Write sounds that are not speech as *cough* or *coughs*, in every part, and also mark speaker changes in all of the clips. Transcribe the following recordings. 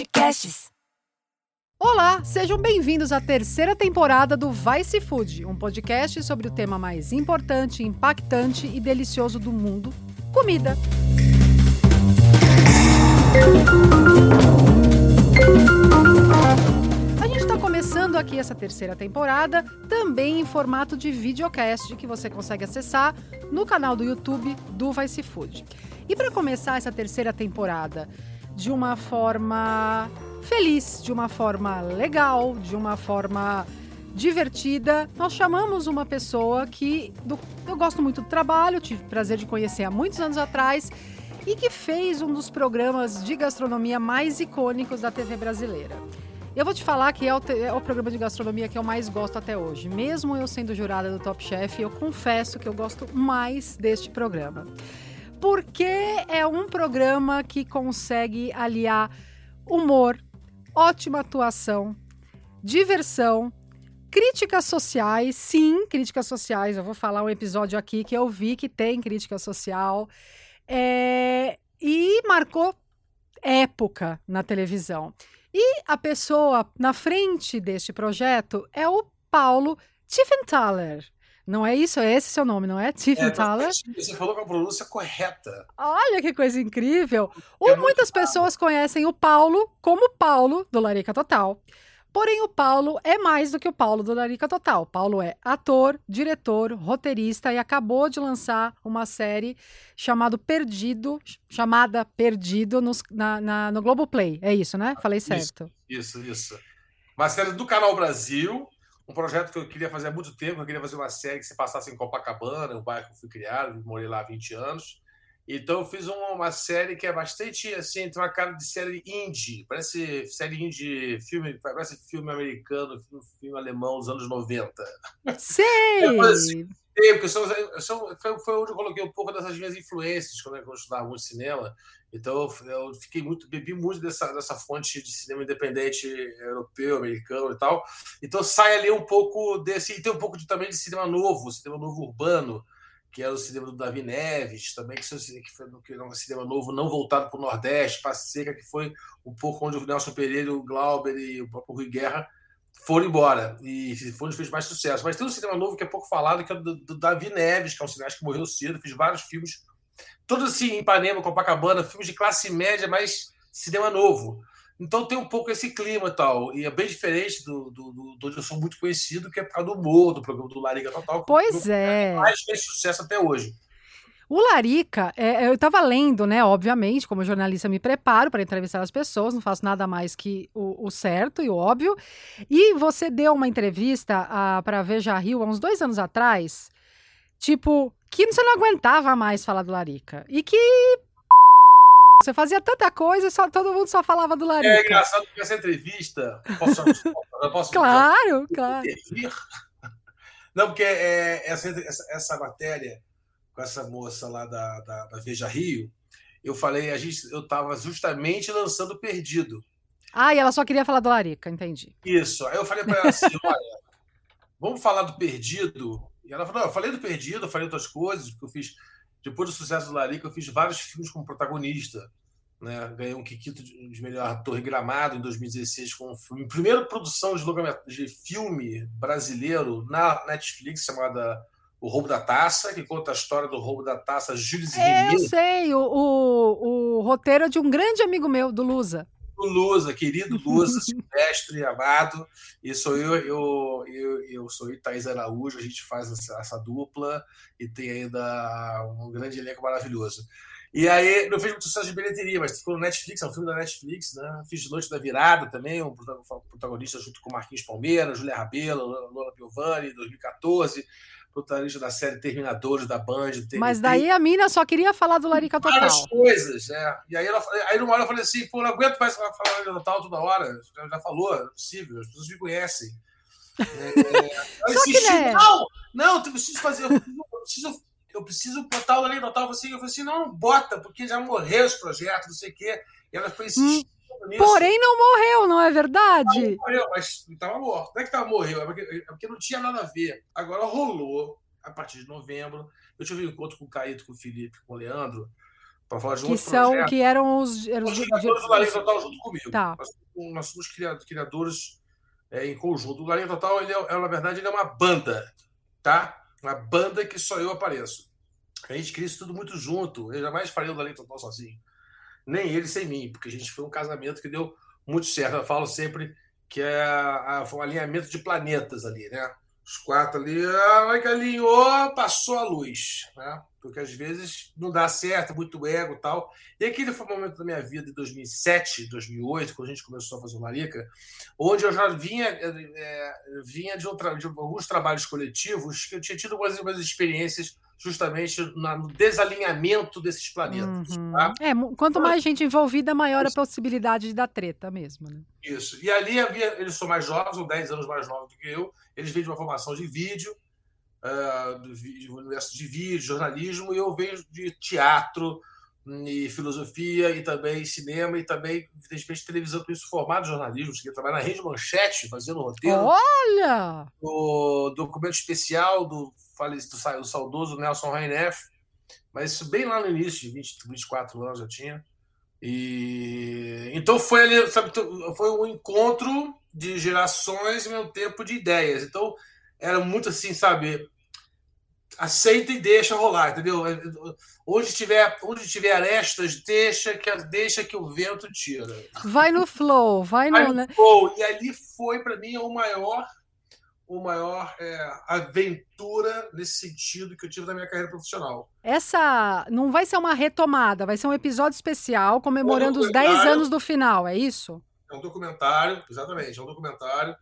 Speaker 1: Podcasts. Olá, sejam bem-vindos à terceira temporada do Vice Food, um podcast sobre o tema mais importante, impactante e delicioso do mundo: comida. A gente está começando aqui essa terceira temporada, também em formato de videocast, que você consegue acessar no canal do YouTube do Vice Food. E para começar essa terceira temporada de uma forma feliz, de uma forma legal, de uma forma divertida. Nós chamamos uma pessoa que do, eu gosto muito do trabalho, tive o prazer de conhecer há muitos anos atrás e que fez um dos programas de gastronomia mais icônicos da TV brasileira. Eu vou te falar que é o, é o, programa de gastronomia que eu mais gosto até hoje. Mesmo eu sendo jurada do Top Chef, eu confesso que eu gosto mais deste programa. Porque é um programa que consegue aliar humor, ótima atuação, diversão, críticas sociais, sim, críticas sociais. Eu vou falar um episódio aqui que eu vi que tem crítica social. É, e marcou época na televisão. E a pessoa na frente deste projeto é o Paulo Tiffenthaler. Não é isso? É esse seu nome, não é? *laughs* Tiffenthaler?
Speaker 2: É, você falou com a pronúncia correta.
Speaker 1: Olha que coisa incrível. É muitas pessoas conhecem o Paulo como Paulo do Larica Total. Porém, o Paulo é mais do que o Paulo do Larica Total. Paulo é ator, diretor, roteirista e acabou de lançar uma série chamado Perdido, chamada Perdido no, na, na, no Globoplay. É isso, né? Falei certo.
Speaker 2: Isso, isso, isso. Uma série do Canal Brasil, um projeto que eu queria fazer há muito tempo. Eu queria fazer uma série que se passasse em Copacabana, o bairro que eu fui criado, morei lá há 20 anos. Então eu fiz uma, série que é bastante assim, tem uma cara de série indie, parece série indie, filme, parece filme americano, filme, filme alemão dos anos 90.
Speaker 1: Sei! É,
Speaker 2: porque são, são, foi, foi onde eu coloquei um pouco dessas minhas influências quando eu estudava muito cinema. Então eu fiquei muito, bebi muito dessa, dessa fonte de cinema independente europeu, americano e tal. Então sai ali um pouco desse, e tem um pouco de, também de cinema novo, cinema novo urbano que era o cinema do Davi Neves, também que, foi que era um cinema novo, não voltado para o Nordeste, para Seca, que foi um pouco onde o Nelson Pereira, o Glauber e o próprio Rui Guerra foram embora. E onde fez mais sucesso. Mas tem um cinema novo que é pouco falado, que é do, do Davi Neves, que é um cineasta que morreu cedo, fez vários filmes, todos assim, em Ipanema, Copacabana, filmes de classe média, mas cinema novo. Então tem um pouco esse clima e tal. E é bem diferente do, do, do, do onde eu sou muito conhecido, que é por causa do humor, do programa do Lariga Total.
Speaker 1: Pois é.
Speaker 2: Mais fez sucesso até hoje.
Speaker 1: O Larica, é, eu estava lendo, né? Obviamente, como jornalista, me preparo para entrevistar as pessoas, não faço nada mais que o, o certo e o óbvio. E você deu uma entrevista para a Veja Rio há uns dois anos atrás, tipo, que você não aguentava mais falar do Larica. E que *laughs* você fazia tanta coisa, só, todo mundo só falava do Larica.
Speaker 2: É engraçado que essa entrevista. Posso, posso
Speaker 1: claro, *laughs* claro.
Speaker 2: Não, porque é, essa, essa, essa, matéria com essa moça lá da, da, da Veja Rio, eu falei, a gente, eu estava justamente lançando Perdido.
Speaker 1: Ah, e ela só queria falar do Larica, entendi.
Speaker 2: Isso. Aí eu falei para ela assim: olha, vamos falar do Perdido. E ela falou: não, eu falei do Perdido, eu falei outras coisas, porque eu fiz depois do sucesso do Larica, eu fiz vários filmes como protagonista. Né? Ganhei um Kikito de melhor ator em Gramado em 2016 com um filme. Primeira produção de, de filme brasileiro na Netflix, chamada O Roubo da Taça, que conta a história do roubo da taça Júlio
Speaker 1: é, Eu sei, o, o, o roteiro é de um grande amigo meu, do Lusa
Speaker 2: o Lusa, querido Lusa, *laughs* silvestre, amado, e sou eu, eu, eu, eu sou o Thaís Araújo, a gente faz essa, essa, dupla e tem ainda um grande elenco maravilhoso. E aí, não fez muito sucesso de bilheteria, mas ficou no Netflix, é um filme da Netflix, né? Fiz Noite da Virada também, um protagonista junto com Marquinhos Palmeira, Julia Rabelo, Lola Piovani, 2014 protagonista da série Terminadores da Band.
Speaker 1: Mas daí a mina só queria falar do Larica Total.
Speaker 2: Várias coisas, né? E aí, ela, aí numa hora eu falei assim, pô, não aguento mais falar Larica Total toda hora. Já, já falou, é possível, as pessoas me conhecem.
Speaker 1: É, só que, né?
Speaker 2: Não, não, eu preciso fazer, eu preciso, eu preciso botar o Larica Total. Assim, eu falei assim, não, bota, porque já morreu esse projeto, não sei o quê. E ela foi insistindo. Hum.
Speaker 1: Porém, não morreu, não é verdade?
Speaker 2: Não, morreu, mas estava morto. Não é que estava morreu, é porque, é porque não tinha nada a ver. Agora rolou, a partir de novembro. Eu tive um encontro com o Caíto, com o Felipe, com o Leandro,
Speaker 1: Para falar de um que são projeto. que eram os, eram
Speaker 2: os criadores do Larinha Total junto comigo. Tá. Nós, nós somos criadores é, em conjunto. O Larinha Total, ele é, é, na verdade, ele é uma banda, tá? Uma banda que só eu apareço. A gente cria isso tudo muito junto. Eu jamais faria o Larinha Total sozinho. Nem ele sem mim, porque a gente foi um casamento que deu muito certo. Eu falo sempre que é a, um alinhamento de planetas ali, né? Os quatro ali, a hora que alinhou, passou a luz, né? Porque às vezes não dá certo, muito ego e tal. E aquele foi o momento da minha vida de 2007, 2008, quando a gente começou a fazer o Marica, onde eu já vinha, é, vinha de, outra, de alguns trabalhos coletivos que eu tinha tido algumas experiências justamente no desalinhamento desses planetas. Uhum. Tá?
Speaker 1: É, quanto mais gente envolvida, maior a possibilidade de dar treta mesmo. Né?
Speaker 2: Isso. E ali havia, eles são mais jovens, são 10 anos mais novos do que eu, eles vêm de uma formação de vídeo, uh, do, do universo de vídeo, jornalismo, e eu venho de teatro, e filosofia, e também cinema, e também, evidentemente, televisão, com isso formado em jornalismo. Cheguei a trabalhar na Rede Manchete, fazendo roteiro.
Speaker 1: Olha!
Speaker 2: O documento especial do falecido, do saudoso Nelson Raineff, mas isso bem lá no início, de 20, 24 anos já tinha. E então foi ali, sabe, foi um encontro de gerações e mesmo tempo de ideias. Então era muito assim, sabe, aceita e deixa rolar, entendeu? Onde tiver, onde tiver arestas, deixa que deixa que o vento tira.
Speaker 1: Vai no flow, vai, vai no,
Speaker 2: no flow. E ali foi para mim o maior o maior é, aventura nesse sentido que eu tive na minha carreira profissional.
Speaker 1: Essa não vai ser uma retomada, vai ser um episódio especial comemorando um os 10 anos do final, é isso?
Speaker 2: É um documentário, exatamente, é um documentário.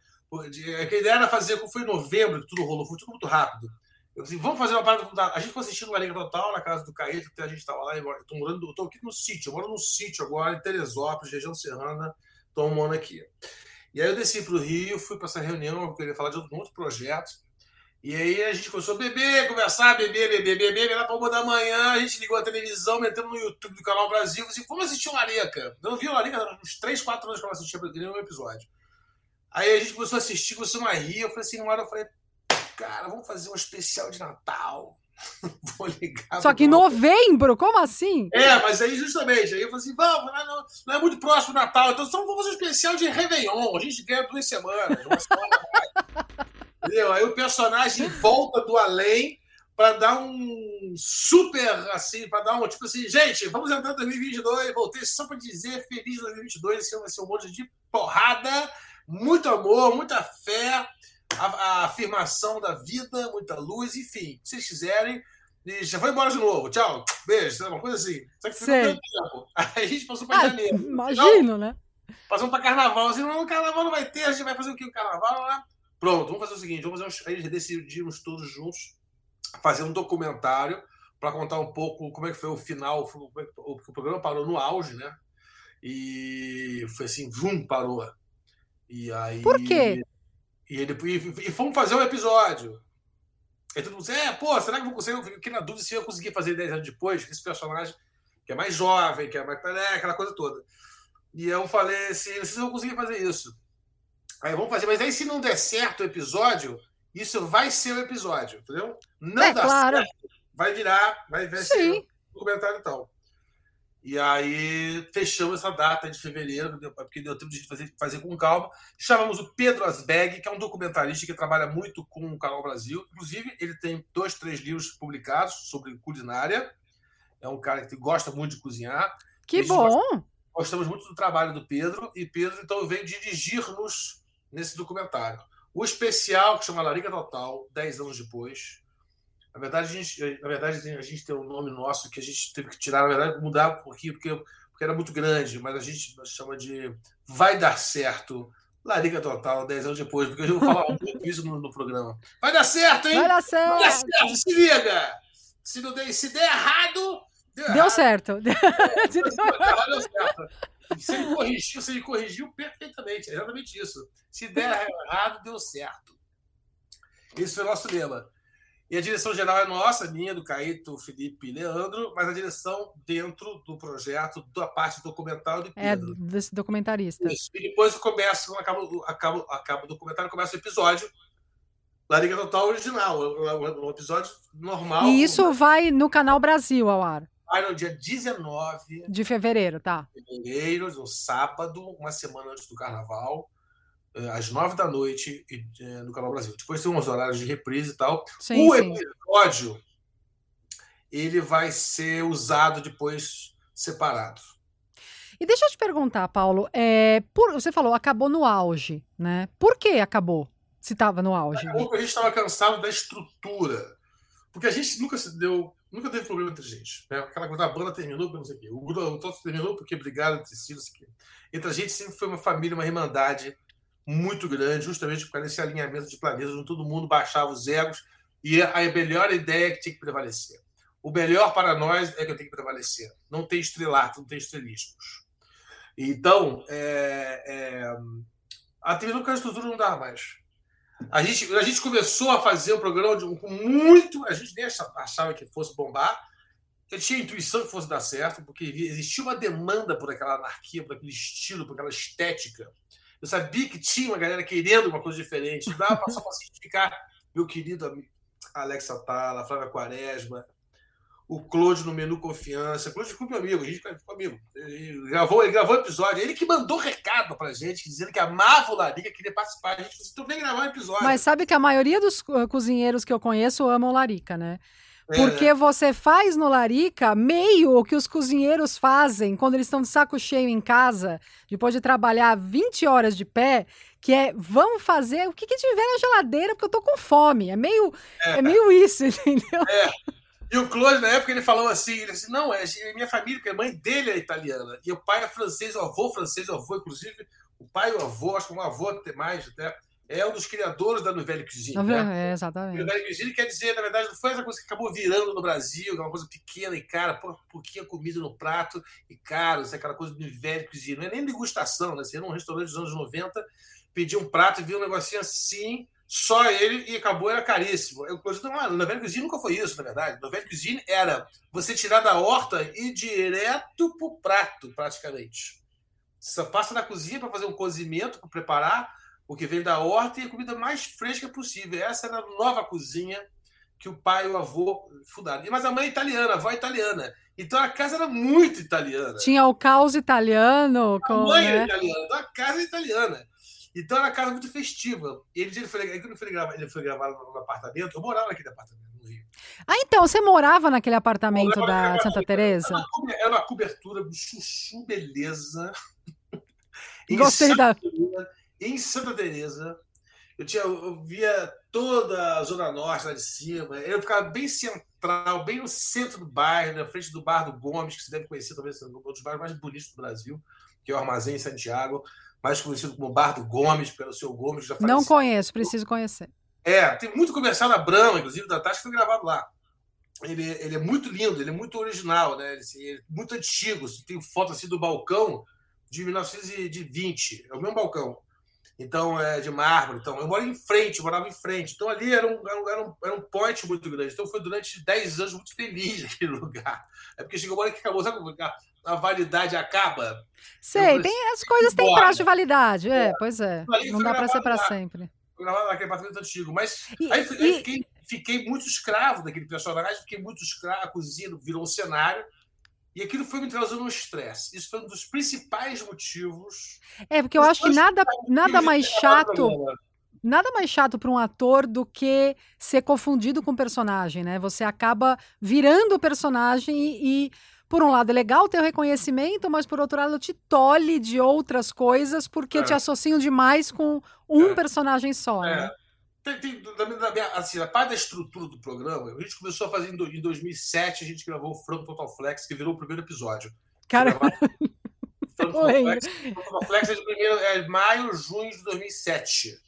Speaker 2: É a ideia era fazer, como foi em novembro, que tudo rolou, foi tudo muito rápido. Eu disse, vamos fazer uma parada. A gente foi assistindo uma Liga Total na casa do Caíto, que a gente estava lá. Estou morando, estou aqui no sítio, eu moro no sítio agora, em Teresópolis, região serrana, estou morando aqui. E aí eu desci para o Rio, fui para essa reunião, eu queria falar de outro, outro projeto. E aí a gente começou a beber, conversar, beber, beber, beber, beber. Lá para uma da manhã, a gente ligou a televisão, metemos no YouTube do Canal Brasil. Assim, vamos assistir o Larica. Eu não vi o Larica uns 3, 4 anos que eu assistia nenhum episódio. Aí a gente começou a assistir, começou a rir. Eu falei assim, uma hora eu falei, cara, vamos fazer um especial de Natal. *laughs*
Speaker 1: Vou ligar. Só que em novembro? Como assim?
Speaker 2: É, mas aí justamente. Aí eu falei assim: vamos, não, não é muito próximo do Natal, então vamos fazer um especial de Réveillon. A gente ganha duas semanas. Uma semana *laughs* Entendeu? Aí o personagem volta do além para dar um super assim, para dar um tipo assim, gente, vamos entrar em 2022. Voltei só para dizer feliz 2022. Esse ano vai ser um monte de porrada, muito amor, muita fé a, a, afirmação da vida, muita luz, enfim. Se vocês quiserem. E já foi embora de novo. Tchau. Beijo. Uma coisa assim. Só que ficou tempo. *laughs* Aí a gente passou para ah, janeiro.
Speaker 1: Imagino, né?
Speaker 2: Passamos para carnaval. Assim, não, carnaval não vai ter, a gente vai fazer o que? O carnaval, né? Pronto, vamos fazer o seguinte: vamos fazer um, aí decidimos todos juntos fazer um documentário para contar um pouco como é que foi o final, é o, o programa parou no auge, né? E foi assim, vum, parou. E aí.
Speaker 1: Por quê?
Speaker 2: E, ele, e, e fomos fazer um episódio. Aí todo mundo disse, é, pô, será que eu vou conseguir? Eu fiquei na dúvida se eu ia conseguir fazer 10 anos depois, esse personagem que é mais jovem, que é mais. É, aquela coisa toda. E eu falei assim, não sei se eu vou conseguir fazer isso. Aí vamos fazer, mas aí se não der certo o episódio, isso vai ser o episódio, entendeu? Não
Speaker 1: é, dá claro. certo,
Speaker 2: vai virar, vai ver se um documentário e tal. E aí fechamos essa data de fevereiro, porque deu tempo de fazer, fazer com calma. Chamamos o Pedro Asbeg, que é um documentarista que trabalha muito com o Canal Brasil. Inclusive, ele tem dois, três livros publicados sobre culinária. É um cara que gosta muito de cozinhar.
Speaker 1: Que bom!
Speaker 2: gostamos muito do trabalho do Pedro, e Pedro então veio dirigir-nos nesse documentário. O especial, que chama Larica Total, 10 anos depois, na verdade, a gente, na verdade, a gente tem um nome nosso que a gente teve que tirar, na verdade, mudar um pouquinho, porque, porque era muito grande, mas a gente chama de Vai Dar Certo. Larica Total, 10 anos depois, porque eu vou falar *laughs* um pouco isso no, no, programa. Vai dar certo, hein?
Speaker 1: Vai dar certo! Vai dar certo,
Speaker 2: se liga! Se, não der, se der errado.
Speaker 1: Deu, deu errado. certo. *laughs* Deu
Speaker 2: certo. Se ele corrigiu, se ele corrigiu perfeitamente, é exatamente isso. Se der errado, deu certo. Esse foi o nosso lema. E a direção geral é nossa, minha, do Caíto, Felipe e Leandro, mas a direção dentro do projeto, da parte documental de
Speaker 1: é, Pedro. É, desse documentarista.
Speaker 2: Isso. E depois começa, acaba, acaba, acaba o documentário, começa o episódio. Lariga Total original, o, episódio normal.
Speaker 1: E isso vai no canal Brasil ao ar.
Speaker 2: vai no dia 19
Speaker 1: de fevereiro, tá?
Speaker 2: Fevereiro, no sábado, uma semana antes do carnaval, às nove da noite eh, no Canal Brasil. Depois tem uns horários de reprise e tal.
Speaker 1: Sim,
Speaker 2: o
Speaker 1: sim.
Speaker 2: episódio ele vai ser usado depois separado.
Speaker 1: E deixa eu te perguntar, Paulo, é, por, você falou acabou no auge, né? Por que acabou? Se estava no auge?
Speaker 2: Acabou a gente estava cansado da estrutura. Porque a gente nunca se deu, nunca teve problema entre a gente. Né? Aquela coisa, a banda terminou porque não sei o quê. O grupo terminou porque brigaram entre si, não sei o quê. Entre a gente sempre foi uma família, uma irmandade muito grande, justamente por causa desse alinhamento de planetas, onde todo mundo baixava os egos e a melhor ideia que tinha que prevalecer. O melhor para nós é que eu tenho que prevalecer. Não tem estrelato, não tem estrelismos. Então, é, é, a TV nunca a estrutura não dava mais. A gente, a gente começou a fazer o programa de, com muito. A gente nem achava que fosse bombar. Eu tinha a intuição que fosse dar certo, porque existia uma demanda por aquela anarquia, por aquele estilo, por aquela estética. Eu sabia que tinha uma galera querendo uma coisa diferente. Dava para só pacificar meu querido Alex Atala, Flávia Quaresma, o Claude no menu Confiança. Claude ficou meu amigo, a gente ficou amigo. Ele gravou, ele gravou episódio, ele que mandou recado pra gente, dizendo que amava o Larica, queria participar. A gente falou assim, vem gravar um episódio.
Speaker 1: Mas sabe que a maioria dos cozinheiros que eu conheço amam Larica, né? Porque é, né? você faz no Larica meio o que os cozinheiros fazem quando eles estão de saco cheio em casa, depois de trabalhar 20 horas de pé, que é vamos fazer o que, que tiver na geladeira, porque eu tô com fome. É meio, é. é meio isso, *laughs* entendeu?
Speaker 2: É. E o Claude, na época, ele falou assim: ele disse, não, é minha família, porque a mãe dele é italiana. E o pai é francês, o avô francês, o avô, inclusive, o pai e o avô, acho que um avô até mais, até, é um dos criadores da Nouvelle Cuisine.
Speaker 1: Né? É, exatamente.
Speaker 2: Nouvelle Cuisine quer dizer, na verdade, não foi essa coisa que acabou virando no Brasil, é uma coisa pequena e cara, pouquinha comida no prato e caro, isso é aquela coisa do Nouvelle Cuisine. Não é nem degustação, né? Você ia num restaurante dos anos 90, pedir um prato e vir um negocinho assim só ele e acabou, era caríssimo. Eu, não, na Velha Cuisine nunca foi isso, na verdade. Na Velha Cuisine era você tirar da horta e ir direto pro prato, praticamente. Você passa na cozinha para fazer um cozimento, para preparar o que vem da horta e a comida mais fresca possível. Essa era a nova cozinha que o pai e o avô fundaram. Mas a mãe é italiana, a avó é italiana. Então a casa era muito italiana.
Speaker 1: Tinha o caos italiano.
Speaker 2: Com, a mãe né? era italiana, então a casa é italiana. Então era uma casa muito festiva. E ele, ele, foi, ele, foi gravar, ele foi gravar no apartamento. Eu morava naquele apartamento no Rio.
Speaker 1: Ah, então você morava naquele apartamento da Santa Teresa?
Speaker 2: Era uma cobertura de chuchu beleza. *laughs*
Speaker 1: Gostei da.
Speaker 2: Em Santa Teresa. Eu, tinha, eu via toda a Zona Norte lá de cima. Eu ficava bem central, bem no centro do bairro, na frente do bar do Gomes, que você deve conhecer, talvez um dos bairros mais bonitos do Brasil, que é o Armazém em Santiago mais conhecido como Bar do Gomes, pelo seu Gomes. Já
Speaker 1: Não conheço, preciso conhecer.
Speaker 2: É, tem muito comercial da Brahma, inclusive, da Tati, que foi gravado lá. Ele, ele é muito lindo, ele é muito original, né? Ele, assim, ele é muito antigo. Tem foto assim do balcão de 1920, é o mesmo balcão. Então, é de mármore. Então, eu moro em frente, eu morava em frente. Então, ali era um, era um, era um point muito grande. Então, foi durante 10 anos muito feliz *laughs* aquele lugar. É porque chegou uma hora que acabou, sabe como a validade acaba?
Speaker 1: Sei, tem, as coisas têm prazo de validade. É, é. pois é. Não dá para ser para sempre.
Speaker 2: Foi gravado naquele apartamento antigo. Mas e, aí, e... aí fiquei, fiquei, muito escravo daquele personagem, fiquei muito escravo, a cozinha virou um cenário. E aquilo foi me trazendo um estresse. Isso foi um dos principais motivos.
Speaker 1: É, porque eu acho que nada, nada mais chato. Nada mais chato para um ator do que ser confundido com o personagem, né? Você acaba virando o personagem e, e por um lado, é legal ter o reconhecimento, mas por outro lado, te tolhe de outras coisas porque é. te associam demais com um é. personagem só. É. Né?
Speaker 2: Tem, tem, assim, a parte da estrutura do programa, a gente começou a fazer em, em 2007, a gente gravou o Franco Total Flex, que virou o primeiro episódio.
Speaker 1: Cara. *laughs*
Speaker 2: Franco Total Flex, Total Flex é de primeiro, é maio, junho de 2007.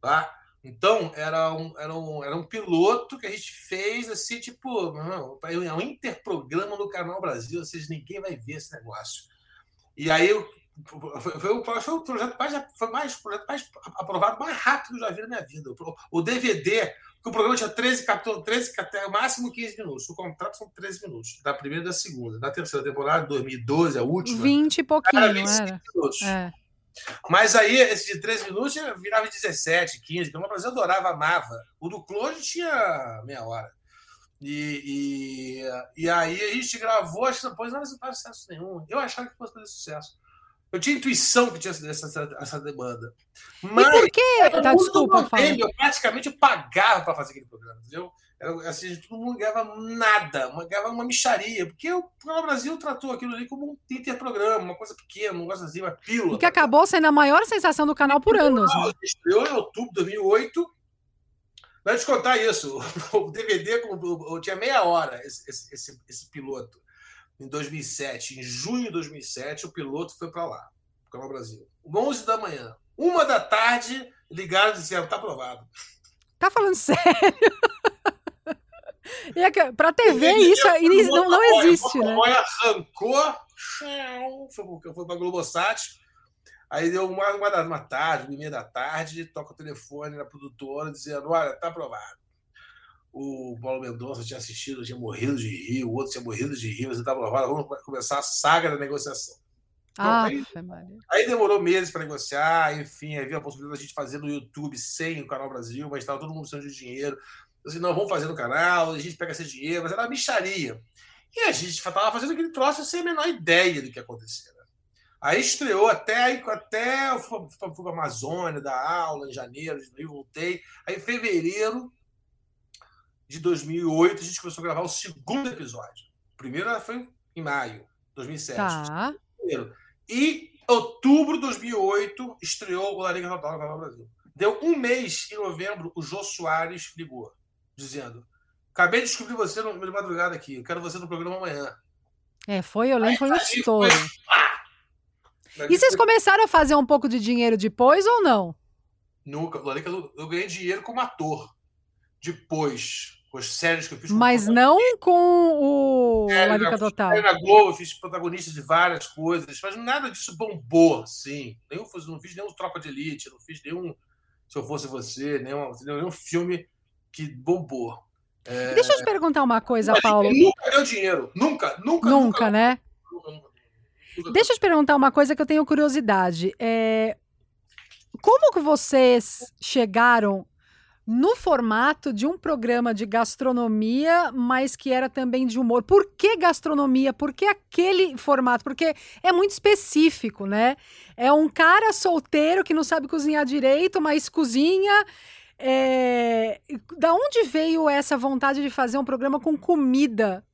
Speaker 2: Tá? Então, era um, era, um, era um piloto que a gente fez, assim, tipo, não, é um interprograma no Canal Brasil, ou seja, ninguém vai ver esse negócio. E aí, foi, o projeto mais, foi mais, projeto mais aprovado mais rápido que eu já vi na minha vida. O, DVD, que o programa tinha 13, 14, 13, até máximo 15 minutos. O contrato são 13 minutos, da primeira e da segunda. Da terceira temporada, 2012, a última.
Speaker 1: 20 e pouquinho, era 25 era.
Speaker 2: minutos. É. Mas aí, esse de 13 minutos virava 17, 15, que Brasil adorava, amava. O do Clone tinha meia hora. E, e, e aí a gente gravou, acho que depois não faz sucesso nenhum. Eu achava que fosse fazer sucesso. Eu tinha intuição que tinha essa, essa demanda.
Speaker 1: Mas e por que? Tá, desculpa.
Speaker 2: Eu praticamente pagava para fazer aquele programa, entendeu? Era, assim, todo mundo ganhava nada, ganhava uma micharia, porque o Programa Brasil tratou aquilo ali como um interprograma, uma coisa pequena, um negócio assim, uma pílula.
Speaker 1: E que acabou sendo a maior sensação do canal por anos.
Speaker 2: Estreou em outubro de 2008. Vai te contar isso. *laughs* O DVD eu tinha meia hora, esse, esse, esse, piloto. Em 2007, em junho de 2007, o piloto foi para lá, Canal Brasil. 11 da manhã. Uma da tarde, ligaram e disseram: tá aprovado.
Speaker 1: Tá falando sério? *laughs* É para TV isso não, não existe, né?
Speaker 2: arrancou, foi, foi para Globosat. Aí deu uma, uma, uma tarde, uma meia da tarde, toca o telefone na produtora dizendo: Olha, tá aprovado. O Paulo Mendonça tinha assistido, tinha morrido de rir, o outro tinha morrido de rir, você tá aprovado, vamos começar a saga da negociação.
Speaker 1: Ah, aí,
Speaker 2: aí, demorou meses para negociar, enfim, aí veio a possibilidade de a gente fazer no YouTube sem o Canal Brasil, mas estava todo mundo precisando de dinheiro assim, não, vamos fazer no canal, a gente pega esse dinheiro, mas era uma micharia. E a gente estava fazendo aquele troço sem a menor ideia do que ia acontecer. Né? Aí estreou até, até eu fui, para a Amazônia, dar aula em janeiro, aí voltei. Aí em fevereiro de 2008 a gente começou a gravar o segundo episódio. O primeiro foi em maio de 2007.
Speaker 1: Tá.
Speaker 2: E outubro de 2008 estreou o Lariga no Canal Brasil. Deu um mês em novembro, o Jô Soares ligou dizendo: Acabei de descobrir você no meio de madrugada aqui, eu quero você no programa amanhã.
Speaker 1: É, foi, eu lembro, foi um estouro. *laughs* E vocês começaram a fazer um pouco de dinheiro depois ou não?
Speaker 2: Nunca. Eu ganhei dinheiro como ator. Depois, com as séries que eu fiz.
Speaker 1: Mas não com o é, Total.
Speaker 2: Na Globo, eu fiz protagonista de várias coisas, mas nada disso bombou, assim. Nenhum, não fiz nenhum Tropa de Elite, não fiz nenhum Se Eu Fosse Você, nenhum, nenhum filme que bombou.
Speaker 1: É... Deixa eu te perguntar uma coisa,
Speaker 2: Mas,
Speaker 1: Paulo.
Speaker 2: Nunca deu dinheiro. Nunca, nunca.
Speaker 1: Nunca, nunca né? Nunca, nunca, Deixa eu te perguntar uma coisa que eu tenho curiosidade. É... Como que vocês chegaram no formato de um programa de gastronomia, mas que era também de humor. Por que gastronomia? Por que aquele formato? Porque é muito específico, né? É um cara solteiro que não sabe cozinhar direito, mas cozinha é... Da onde veio essa vontade de fazer um programa com comida?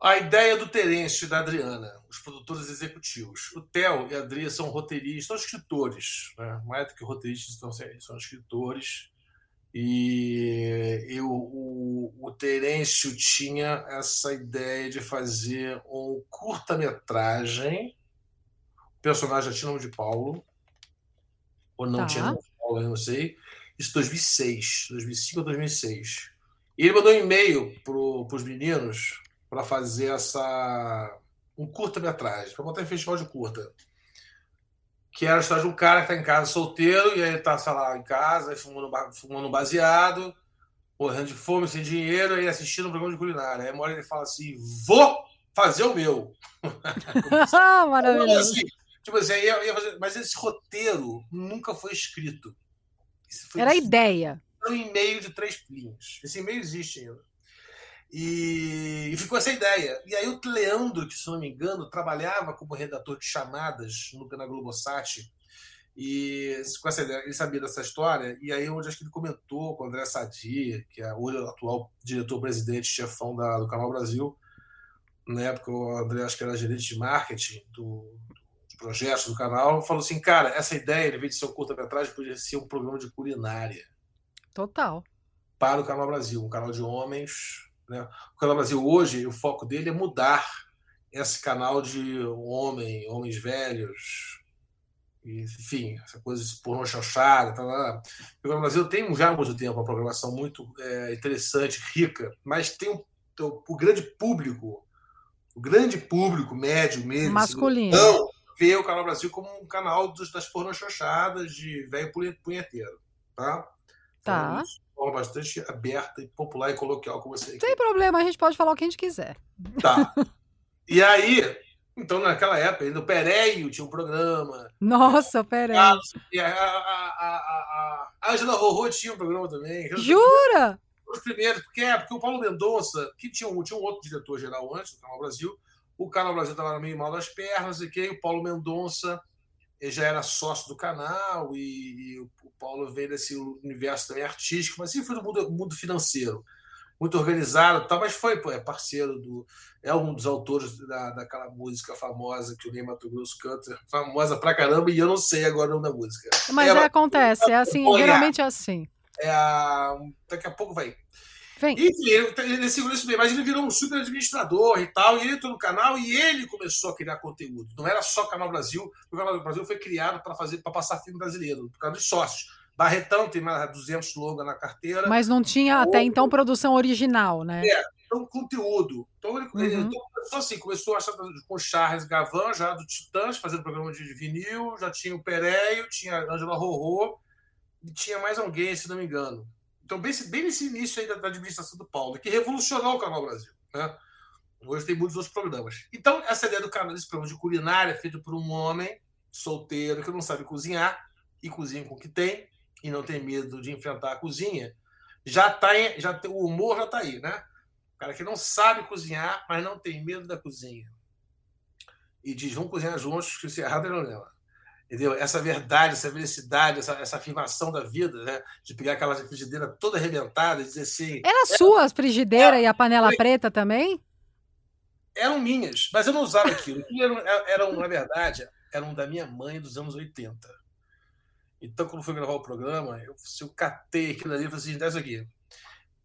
Speaker 2: A ideia do Terence e da Adriana, os produtores executivos. O Theo e a Adria são roteiristas, são escritores, né? mais do que roteiristas, são, são escritores. E eu, o, o Terêncio tinha essa ideia de fazer um curta-metragem. O personagem já tinha nome de Paulo, ou não tá. tinha nome de Paulo, eu não sei. Isso 2006, 2005 ou 2006. E ele mandou um e-mail para os meninos para fazer essa um curta-metragem, para botar em festival de curta. Que era a história de um cara que está em casa solteiro, e aí ele está, sei lá, em casa, fumando, fumando baseado, morrendo de fome, sem dinheiro, e assistindo um programa de culinária. Aí uma hora ele fala assim: vou fazer o meu. *laughs*
Speaker 1: Maravilhoso.
Speaker 2: Assim, tipo assim, ia, ia fazer, mas esse roteiro nunca foi escrito.
Speaker 1: Era a ideia.
Speaker 2: Um e-mail de três linhas. Esse e-mail existe ainda. E, e, ficou essa ideia. E aí o Leandro, que se não me engano, trabalhava como redator de chamadas no, na Globosat. E com essa ideia, ele sabia dessa história. E aí onde acho que ele comentou com o André Sadi, que é hoje o atual diretor-presidente, chefão da, do Canal Brasil. Na época o André acho que era gerente de marketing do, projetos do canal, falou assim, cara, essa ideia, em vez de ser um curta-metragem, podia ser um programa de culinária.
Speaker 1: Total.
Speaker 2: Para o Canal Brasil, um canal de homens. Né? O Canal Brasil hoje, o foco dele é mudar esse canal de homem, homens velhos, enfim, essa coisa de pornô chanchada. Tá. O Canal Brasil tem já há muito tempo uma programação muito é, interessante, rica, mas tem o, o, grande público, o grande público médio mesmo,
Speaker 1: masculino.
Speaker 2: Não, vê o Canal Brasil como um canal dos, das pornochochadas de velho punheteiro, tá?
Speaker 1: Tá.
Speaker 2: de forma bastante aberta e popular e coloquial com você.
Speaker 1: Sem problema, a gente pode falar o que a gente quiser.
Speaker 2: Tá. *laughs* E aí, então, naquela época, ainda o Pereio tinha um programa.
Speaker 1: Nossa, o Pereio.
Speaker 2: E a, a, a, Angela Rorô tinha um programa também.
Speaker 1: Jura?
Speaker 2: os primeiros, porque, é, porque o Paulo Mendonça, que tinha um, tinha um outro diretor-geral antes do Canal Brasil, o Canal Brasil estava meio mal das pernas, e que o Paulo Mendonça já era sócio do canal, e, e, o Paulo veio desse universo também artístico, mas sempre foi do mundo, mundo financeiro muito organizado, tal, mas foi pô, é parceiro do. É um dos autores da, daquela música famosa que o Ney Mato Grosso canta, famosa pra caramba, e eu não sei agora o nome da música.
Speaker 1: Mas é, acontece, é assim, geralmente é assim.
Speaker 2: É a, daqui a pouco vai.
Speaker 1: Vem.
Speaker 2: Enfim, ele, ele segurou isso bem, mas ele virou um super administrador e tal, e ele entrou no canal e ele começou a criar conteúdo. Não era só Canal Brasil, o Canal Brasil foi criado para fazer para passar filme brasileiro, por causa dos sócios. Barretão tem mais 200 logos na carteira.
Speaker 1: Mas não tinha até então produção original, né?
Speaker 2: É, então conteúdo. Então ele, uhum. ele então começou assim, começou achar com Charles Gavan, já do Titãs, fazendo programa de vinil, já tinha o Pereio, tinha a Angela Rorô, e tinha mais alguém, se não me engano. Então, bem, bem nesse início aí da, da administração do Paulo, que revolucionou o Canal Brasil. Né? Hoje tem muitos outros programas. Então, essa ideia do canal, desse programa de culinária, feito por um homem solteiro que não sabe cozinhar e cozinha com o que tem, e não tem medo de enfrentar a cozinha, já tá já o humor já está aí, né? O cara que não sabe cozinhar, mas não tem medo da cozinha. E diz, vamos cozinhar juntos, que se errado é problema. Entendeu? Essa verdade, essa velocidade, essa, essa afirmação da vida, né? De pegar aquela frigideira toda arrebentada e dizer assim.
Speaker 1: Era é, sua a frigideira é, e a panela foi, preta também?
Speaker 2: Eram minhas, mas eu não usava aquilo. Eram, eram, na verdade, eram da minha mãe dos anos 80. Então, quando fui gravar o programa, eu, eu catei aquilo ali e falei assim: dá isso aqui.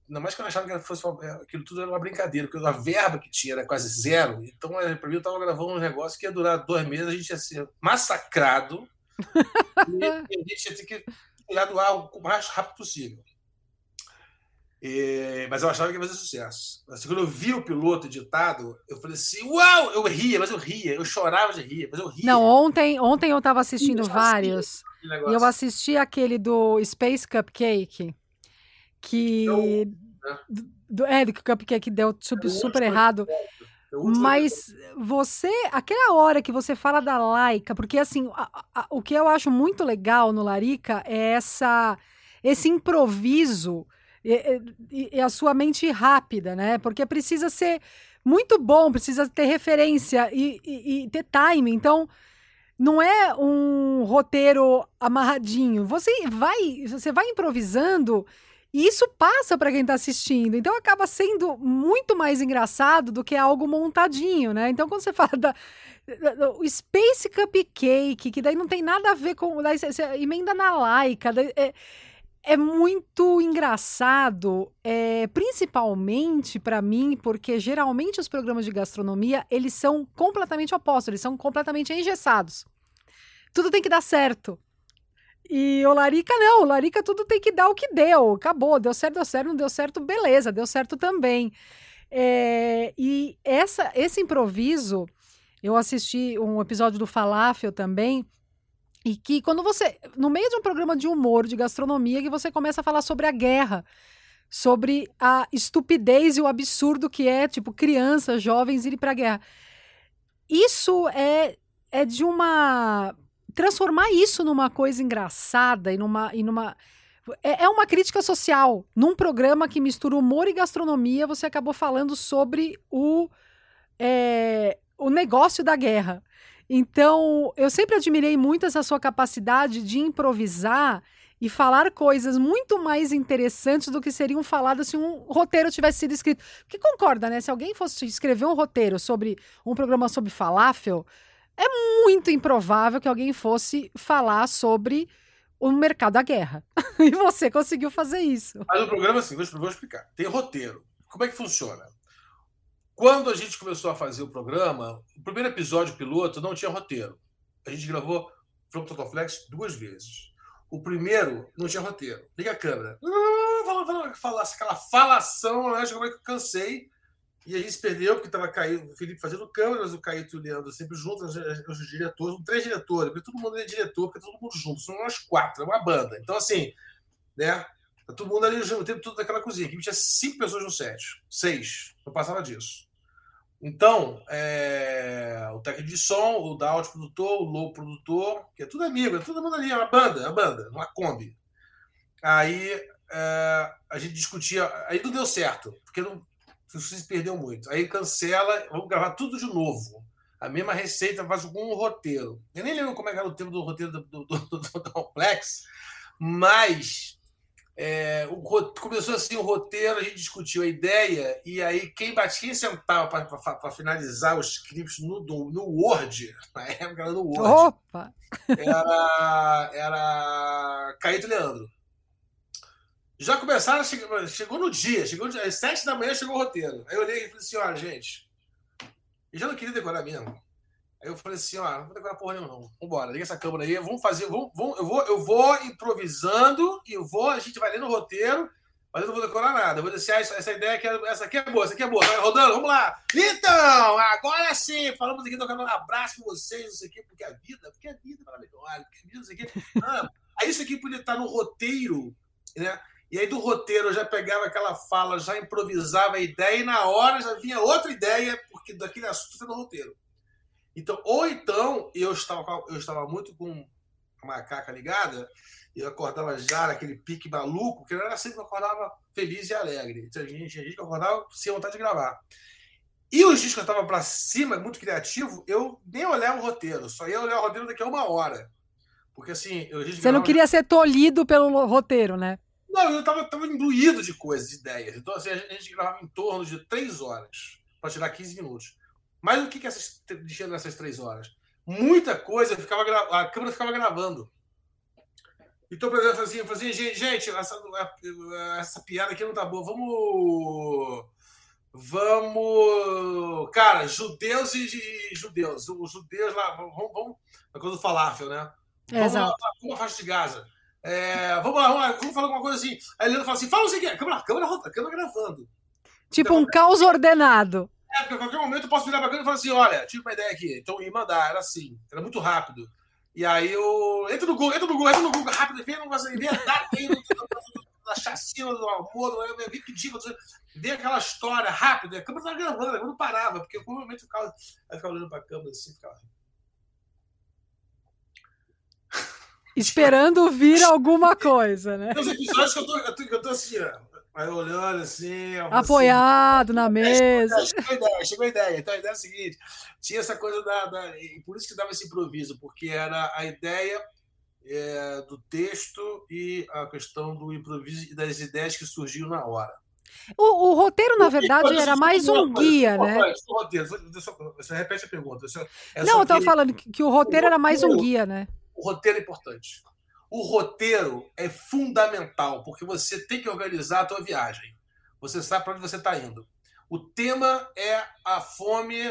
Speaker 2: Ainda mais que eu achava que fosse uma, é, aquilo tudo era uma brincadeira, porque a verba que tinha era quase zero. Então, é, para mim, eu estava gravando um negócio que ia durar dois meses, a gente ia ser massacrado *laughs* e a gente ia ter que tirar do ar o mais rápido possível. E, mas eu achava que ia fazer sucesso. Assim, quando eu vi o piloto editado, eu falei assim: Uau! Eu ria, mas eu ria, eu chorava de rir, mas eu ria.
Speaker 1: Não, ontem, ontem eu estava assistindo vários. E eu assisti aquele do Space Cupcake, que. né? do, é, do Cupcake deu super, é super errado. Mas você, aquela hora que você fala da Laika, porque assim, a, a, o que eu acho muito legal no Larica é essa, esse improviso e, e, e, a sua mente rápida, né? Porque precisa ser muito bom, precisa ter referência e, e ter time. Então, não é um roteiro amarradinho. Você vai, você vai improvisando e isso passa para quem está assistindo. Então acaba sendo muito mais engraçado do que algo montadinho, né? Então quando você *laughs* fala da, o Space Cupcake, que daí não tem nada a ver com. Daí você, você emenda na laica. É, é muito engraçado, é, principalmente para mim, porque geralmente os programas de gastronomia eles são completamente opostos, eles são completamente engessados. Tudo tem que dar certo. E o Larica não, o Larica tudo tem que dar o que deu, acabou, deu certo, deu certo, não deu certo, beleza, deu certo também. É, e essa, esse improviso, eu assisti um episódio do Falafel também, e que quando você, no meio de um programa de humor, de gastronomia, que você começa a falar sobre a guerra, sobre a estupidez e o absurdo que é, tipo, crianças, jovens irem para a guerra. Isso é, é de uma. Transformar isso numa coisa engraçada e numa. E numa é, é uma crítica social. Num programa que mistura humor e gastronomia, você acabou falando sobre o, é, o negócio da guerra. Então, eu sempre admirei muito essa sua capacidade de improvisar e falar coisas muito mais interessantes do que seriam faladas se um roteiro tivesse sido escrito. Porque concorda, né? Se alguém fosse escrever um roteiro sobre um programa sobre falafel, é muito improvável que alguém fosse falar sobre o mercado da guerra. *laughs* e você conseguiu fazer isso.
Speaker 2: Mas o programa, assim, vou explicar. Tem roteiro. Como é que funciona? Quando a gente começou a fazer o programa, o primeiro episódio piloto não tinha roteiro. A gente gravou From Totoflex duas vezes. O primeiro não tinha roteiro. Liga a câmera. Fala, fala, fala, aquela falação, né? é eu cansei. E a gente perdeu, porque estava o Felipe fazendo câmeras, o Caíto e o Leandro sempre juntos, os diretores, três diretores, porque todo mundo é diretor, porque todo mundo junto, são nós quatro, é uma banda. Então, assim, né? Tá todo mundo ali o tempo todo naquela cozinha. Aqui tinha cinco pessoas no set, seis, não passava disso. Então, é, o técnico de som, o da produtor, o low produtor, que é tudo amigo, é todo mundo ali, é uma banda, é uma banda, uma Kombi. Aí é, a gente discutia. Aí não deu certo, porque não, se perdeu muito. Aí cancela, vamos gravar tudo de novo. A mesma receita, faz com um roteiro. Eu nem lembro como é que era o tempo do roteiro do, do, do, do Complex, mas é, o, começou assim o roteiro, a gente discutiu a ideia, e aí quem batia, sentava para finalizar os scripts no, no Word, *laughs* na época era no Word,
Speaker 1: Opa!
Speaker 2: era, era Caíto Leandro. Já começaram, chegou, chegou no dia, chegou às sete da manhã, chegou o roteiro. Aí eu olhei e falei assim: olha, gente, eu já não queria decorar mesmo. Aí eu falei assim: ó, não vou decorar porra nenhuma, não. Vambora, liga essa câmera aí, vamos fazer, vamos, vamos, eu, vou, eu vou improvisando e vou, a gente vai lendo o roteiro, mas eu não vou decorar nada. Eu vou dizer, ah, essa ideia aqui, é, essa aqui é boa, essa aqui é boa. Vai rodando, vamos lá. Então, agora sim, falamos aqui, tocando um abraço pra vocês, não sei o quê, porque a vida, porque a vida é maravilhosa, porque a vida, aí isso aqui podia estar no roteiro, né? E aí do roteiro eu já pegava aquela fala, já improvisava a ideia e na hora já vinha outra ideia, porque daquele assunto está no roteiro. Então, ou então eu estava, eu estava muito com a macaca ligada, e eu acordava já naquele pique maluco, que não era sempre que eu acordava feliz e alegre. Então, a gente, gente acordava sem vontade de gravar. E os dias que eu estava para cima, muito criativo, eu nem olhava o roteiro, só ia olhar o roteiro daqui a uma hora. Porque assim. Eu,
Speaker 1: Você não queria ser tolhido pelo roteiro, né?
Speaker 2: Não, eu estava tava imbuído de coisas, de ideias. Então, assim, a gente gravava em torno de três horas para tirar 15 minutos. Mas o que, que essas, tinha nessas três horas? Muita coisa ficava a câmera ficava gravando. Então, por exemplo, eu fazia, fazia gente, essa, essa piada aqui não tá boa. Vamos. Vamos. Cara, judeus e, judeus. Os judeus lá. Vamos. vamos a coisa do falafel, né? Vamos
Speaker 1: Exato.
Speaker 2: lá, vamos faixa de Gaza. É, vamos lá, vamos lá, vamos falar alguma coisa assim. Aí ele fala assim: fala o seguinte, câmera, câmera, câmera gravando.
Speaker 1: Tipo então, um caos ordenado.
Speaker 2: É, porque a qualquer momento eu posso virar pra câmera e falar assim: olha, tive uma ideia aqui. Então ia mandar, era assim, era muito rápido. E aí eu. Entra no Google, entra no Google, entra no Google, rápido, vem um *laughs* negócio aí, vem a data aí da chacina do amor, eu vi que dei aquela história rápida, a câmera tava gravando, eu não parava, porque provavelmente o cara vai ficar olhando pra câmera assim, ficava.
Speaker 1: Esperando vir alguma coisa, né?
Speaker 2: Tem episódios que eu tô, eu tô, eu tô assim, olhando assim.
Speaker 1: Apoiado assim, na mesa.
Speaker 2: Chegou a ideia, chegou a ideia. Então a ideia é a seguinte: tinha essa coisa da. da e por isso que dava esse improviso, porque era a ideia é, do texto e a questão do improviso e das ideias que surgiam na hora.
Speaker 1: O, o roteiro, na verdade, era mais um guia, né?
Speaker 2: Você repete a pergunta.
Speaker 1: Não, eu estava falando que o roteiro era mais um guia, né?
Speaker 2: O roteiro é importante. O roteiro é fundamental, porque você tem que organizar a tua viagem. Você sabe para onde você está indo. O tema é a fome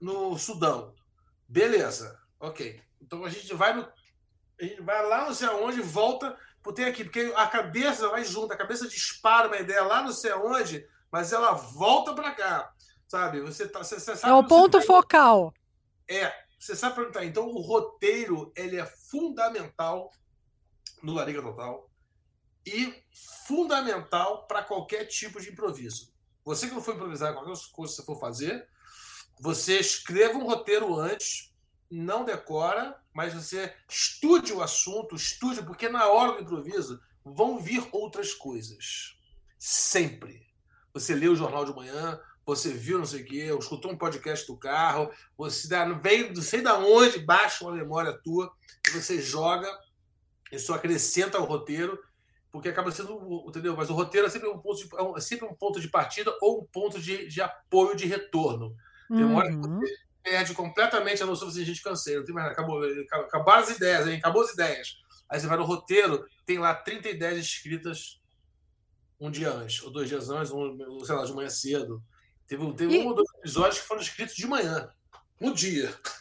Speaker 2: no Sudão. Beleza, ok. Então a gente vai no, a gente vai lá não sei aonde, volta por ter aqui, porque a cabeça vai junto, a cabeça dispara uma ideia lá não sei aonde, mas ela volta para cá, sabe? Você tá, você, você sabe
Speaker 1: é o ponto focal.
Speaker 2: É, você sabe perguntar. Então, o roteiro ele é fundamental no Lariga Total e fundamental para qualquer tipo de improviso. Você que não for improvisar, qualquer coisa que você for fazer, você escreva um roteiro antes, não decora, mas você estude o assunto, estude, porque na hora do improviso vão vir outras coisas. Sempre. Você lê o jornal de manhã, você viu não sei o quê, escutou um podcast do carro, você vem não sei da onde, baixa uma memória tua, e você joga, isso acrescenta ao roteiro, porque acaba sendo, entendeu? Mas o roteiro é sempre um ponto de, é sempre um ponto de partida ou um ponto de, de apoio de retorno. Tem uma hora que uhum. você perde completamente a noção de gente cansei, não tem mais acabou, acabaram as ideias, hein? acabou as ideias. Aí você vai no roteiro, tem lá 30 ideias escritas um dia antes, ou dois dias antes, um, sei lá, de manhã cedo. Teve, teve e... um ou dois episódios que foram escritos de manhã, no dia. *laughs*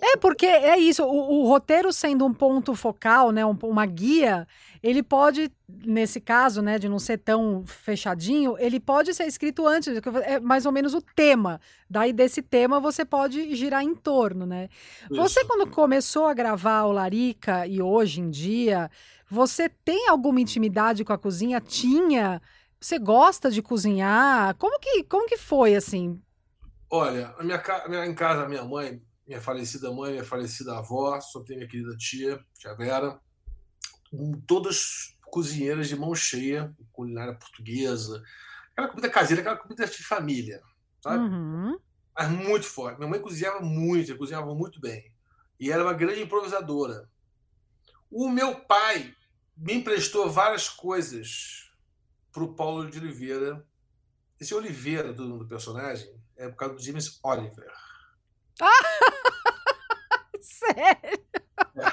Speaker 1: É, porque é isso, o, o, roteiro sendo um ponto focal, né, um, uma guia, ele pode, nesse caso, né, de não ser tão fechadinho, ele pode ser escrito antes, é mais ou menos o tema. Daí desse tema você pode girar em torno, né? Isso. Você quando começou a gravar o Larica e hoje em dia, você tem alguma intimidade com a cozinha? Tinha? Você gosta de cozinhar? Como que, como que foi assim?
Speaker 2: Olha, a minha, minha, em casa, minha mãe, minha falecida mãe, minha falecida avó, só tem minha querida tia, tia Vera, todas cozinheiras de mão cheia, culinária portuguesa, aquela comida caseira, aquela comida de família, sabe? Uhum. Mas muito forte. Minha mãe cozinhava muito, cozinhava muito bem. E era uma grande improvisadora. O meu pai me emprestou várias coisas para o Paulo de Oliveira. Esse Oliveira do, do, personagem é por causa do James Oliver. *laughs*
Speaker 1: Sério? É.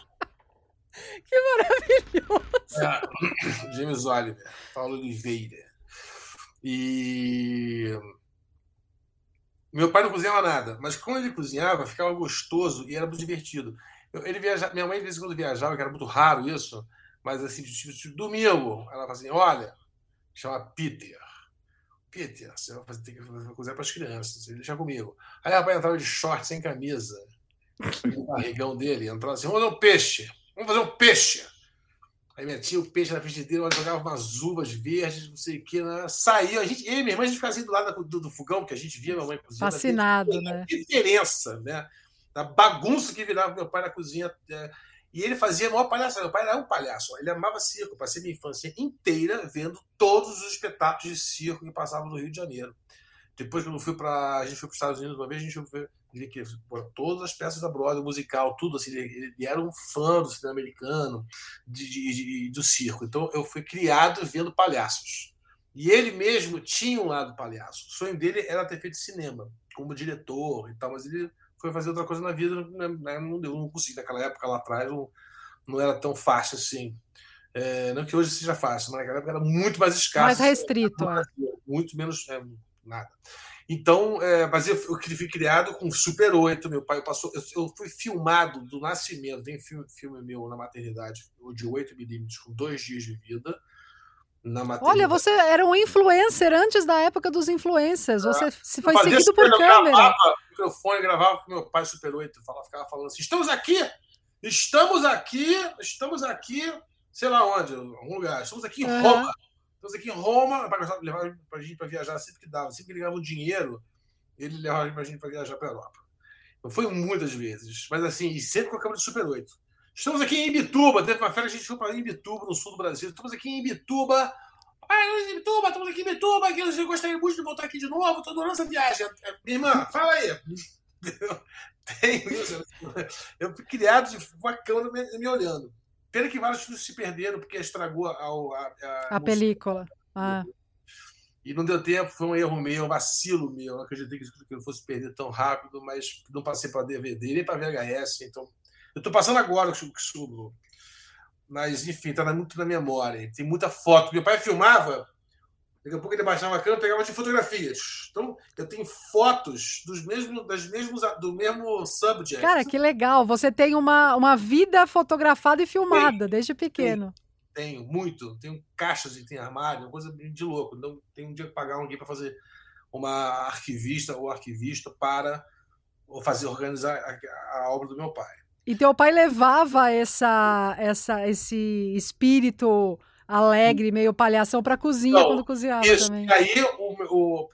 Speaker 1: Que maravilhoso!
Speaker 2: É. *coughs* James Oliver, Paulo Oliveira. E meu pai não cozinhava nada, mas quando ele cozinhava, ficava gostoso e era muito divertido. Eu, ele viaja... Minha mãe, de vez em quando, viajava, que era muito raro isso, mas assim, tipo, tipo, domingo, ela fala assim: olha, chama Peter. Peter, você vai fazer, tem que fazer cozinhar para as crianças, ele deixa comigo. Aí o rapaz entrava de short, sem camisa, o barrigão dele, entrava assim: vamos fazer um peixe, vamos fazer um peixe. Aí metia o peixe na frigideira, jogava umas uvas verdes, não sei o que, né? saiu. A gente, eu e minha irmã, a gente ficava assim do lado do, do fogão, que a gente via minha mãe
Speaker 1: cozinhando. Fascinado, né?
Speaker 2: diferença, né? Da bagunça que virava meu pai na cozinha. É, e ele fazia a maior palhaço. Meu pai era um palhaço. Ele amava circo. Passei minha infância inteira vendo todos os espetáculos de circo que passavam no Rio de Janeiro. Depois, quando fui para a gente foi para os Estados Unidos uma vez, a gente ele que todas as peças da Broadway, musical, tudo assim, ele, ele era um fã do cinema americano, de, de, de, do circo. Então eu fui criado vendo palhaços. E ele mesmo tinha um lado palhaço. O sonho dele era ter feito cinema, como diretor e tal, mas ele foi fazer outra coisa na vida, né, não deu, não consegui. Naquela época lá atrás não, não era tão fácil assim. É, não que hoje seja fácil, mas naquela época era muito mais escasso.
Speaker 1: Mais restrito. É.
Speaker 2: Muito menos é, nada. Então, é, mas eu, eu fui criado com Super 8. Meu pai passou. Eu, eu fui filmado do nascimento. Tem filme, filme meu na maternidade, de 8 milímetros, com dois dias de vida.
Speaker 1: Olha, você era um influencer antes da época dos influencers. Você é. foi seguido por câmera. Gravava,
Speaker 2: microfone gravava com meu pai Super 8. Falava, ficava falando assim: estamos aqui! Estamos aqui! Estamos aqui! Sei lá onde, algum lugar. Estamos aqui em uhum. Roma. Então, aqui em Roma, levava a gente para viajar sempre que dava. Sempre que ele ganhava um dinheiro, ele levava a gente para viajar para a Europa. Não foi muitas vezes, mas assim, sempre com a câmera de Super 8. Estamos aqui em Ibituba, teve uma férias, a gente foi para Ibituba, no sul do Brasil. Estamos aqui em Ibituba. Ah, Ibituba, estamos aqui em Ibituba, aqui, eu gostaria muito de voltar aqui de novo, estou adorando essa viagem. Minha irmã, fala aí. *laughs* Tenho isso. Eu fui criado com a câmera me, me olhando. Pena que vários filmes se perderam porque estragou a, a,
Speaker 1: a, a película. Ah.
Speaker 2: E não deu tempo, foi um erro meu, um vacilo meu. Não acreditei que eu fosse perder tão rápido, mas não passei para DVD nem para VHS. Então, eu estou passando agora o que sobrou. Mas, enfim, está muito na memória. Tem muita foto. Meu pai filmava Daqui a pouco ele baixava a câmera e pegava de fotografias. Então, eu tenho fotos dos mesmos, das mesmos, do mesmo subject.
Speaker 1: Cara, que legal. Você tem uma, uma vida fotografada e filmada tenho, desde pequeno.
Speaker 2: Tenho, tenho, muito. Tenho caixas e tem armário, uma coisa de louco. Então, tem um dia que pagar alguém para fazer uma arquivista ou arquivista para fazer organizar a, a obra do meu pai.
Speaker 1: E teu pai levava essa, essa, esse espírito alegre, meio palhação para a cozinha então, quando cozinhava isso, também.
Speaker 2: E aí o, o,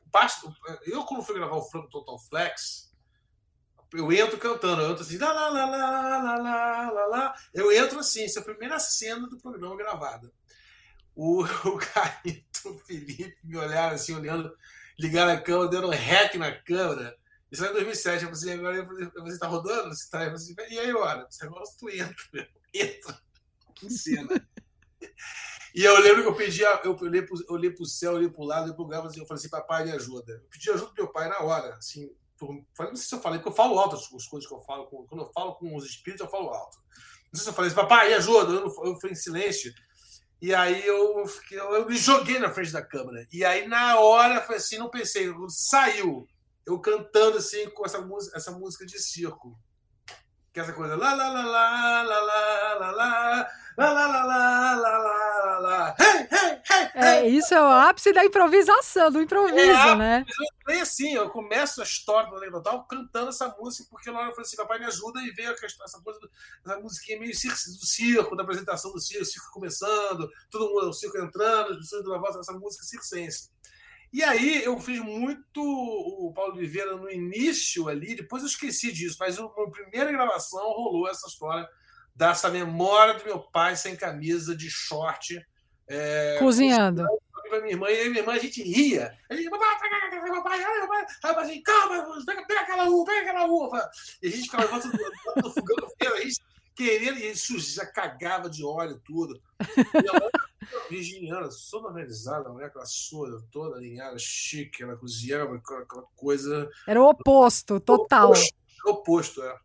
Speaker 2: eu quando fui gravar o frango Total Flex, eu entro cantando, eu entro assim, lá, lá, lá, lá, lá, lá, lá, eu entro assim, essa é a primeira cena do programa gravada. O, *laughs* o Carito, o Felipe me olharam assim, olhando, ligaram a câmera, deram um hack na câmera isso era em 2007. Eu falei assim, agora você está rodando? Você tá? Falei assim, e aí, olha, você agora tu *laughs* entra, entra em cena. E eu lembro que eu pedi, eu olhei pro, olhei pro céu, olhei pro lado, olhei pro lugar, assim, eu falei assim, papai, me ajuda. Eu pedi ajuda pro meu pai na hora, assim, por, não sei se eu falei, porque eu falo alto as, as coisas que eu falo, quando eu falo com os espíritos, eu falo alto. Não sei se eu falei assim, papai, me ajuda, eu, eu fui em silêncio. E aí eu, eu, eu me joguei na frente da câmera. E aí, na hora, foi assim, não pensei, saiu. Eu cantando assim com essa música, essa música de circo. Que é essa coisa lá, lá, lá, lá, lá, lá, lá, lá, lá, lá, lá, lá, lá, lá, lá. Hey,
Speaker 1: é, isso é o ápice da improvisação, do improviso, é, né?
Speaker 2: Eu assim, eu começo a história do Lei Total cantando essa música, porque na hora eu falei assim, papai me ajuda e veio essa coisa, essa musiquinha meio do circo, da apresentação do circo, o circo começando, todo mundo, o circo entrando, as pessoas dando a voz, essa música circense. E aí eu fiz muito o Paulo Oliveira no início ali, depois eu esqueci disso, mas na primeira gravação rolou essa história dessa memória do meu pai sem camisa, de short,
Speaker 1: É, Cozinhando.
Speaker 2: Pra minha irmã, e minha irmã a gente ria. A gente, papai, papai, papai, assim, calma, pega, aquela uva, pega aquela uva. E a gente ficava volta do *laughs* fogão, a gente querendo, e suja, cagava de óleo tudo. Virginiana, toda organizada, mulher com a sua toda alinhada, chique, ela cozinhava, aquela coisa.
Speaker 1: Era o oposto, total.
Speaker 2: O oposto, é.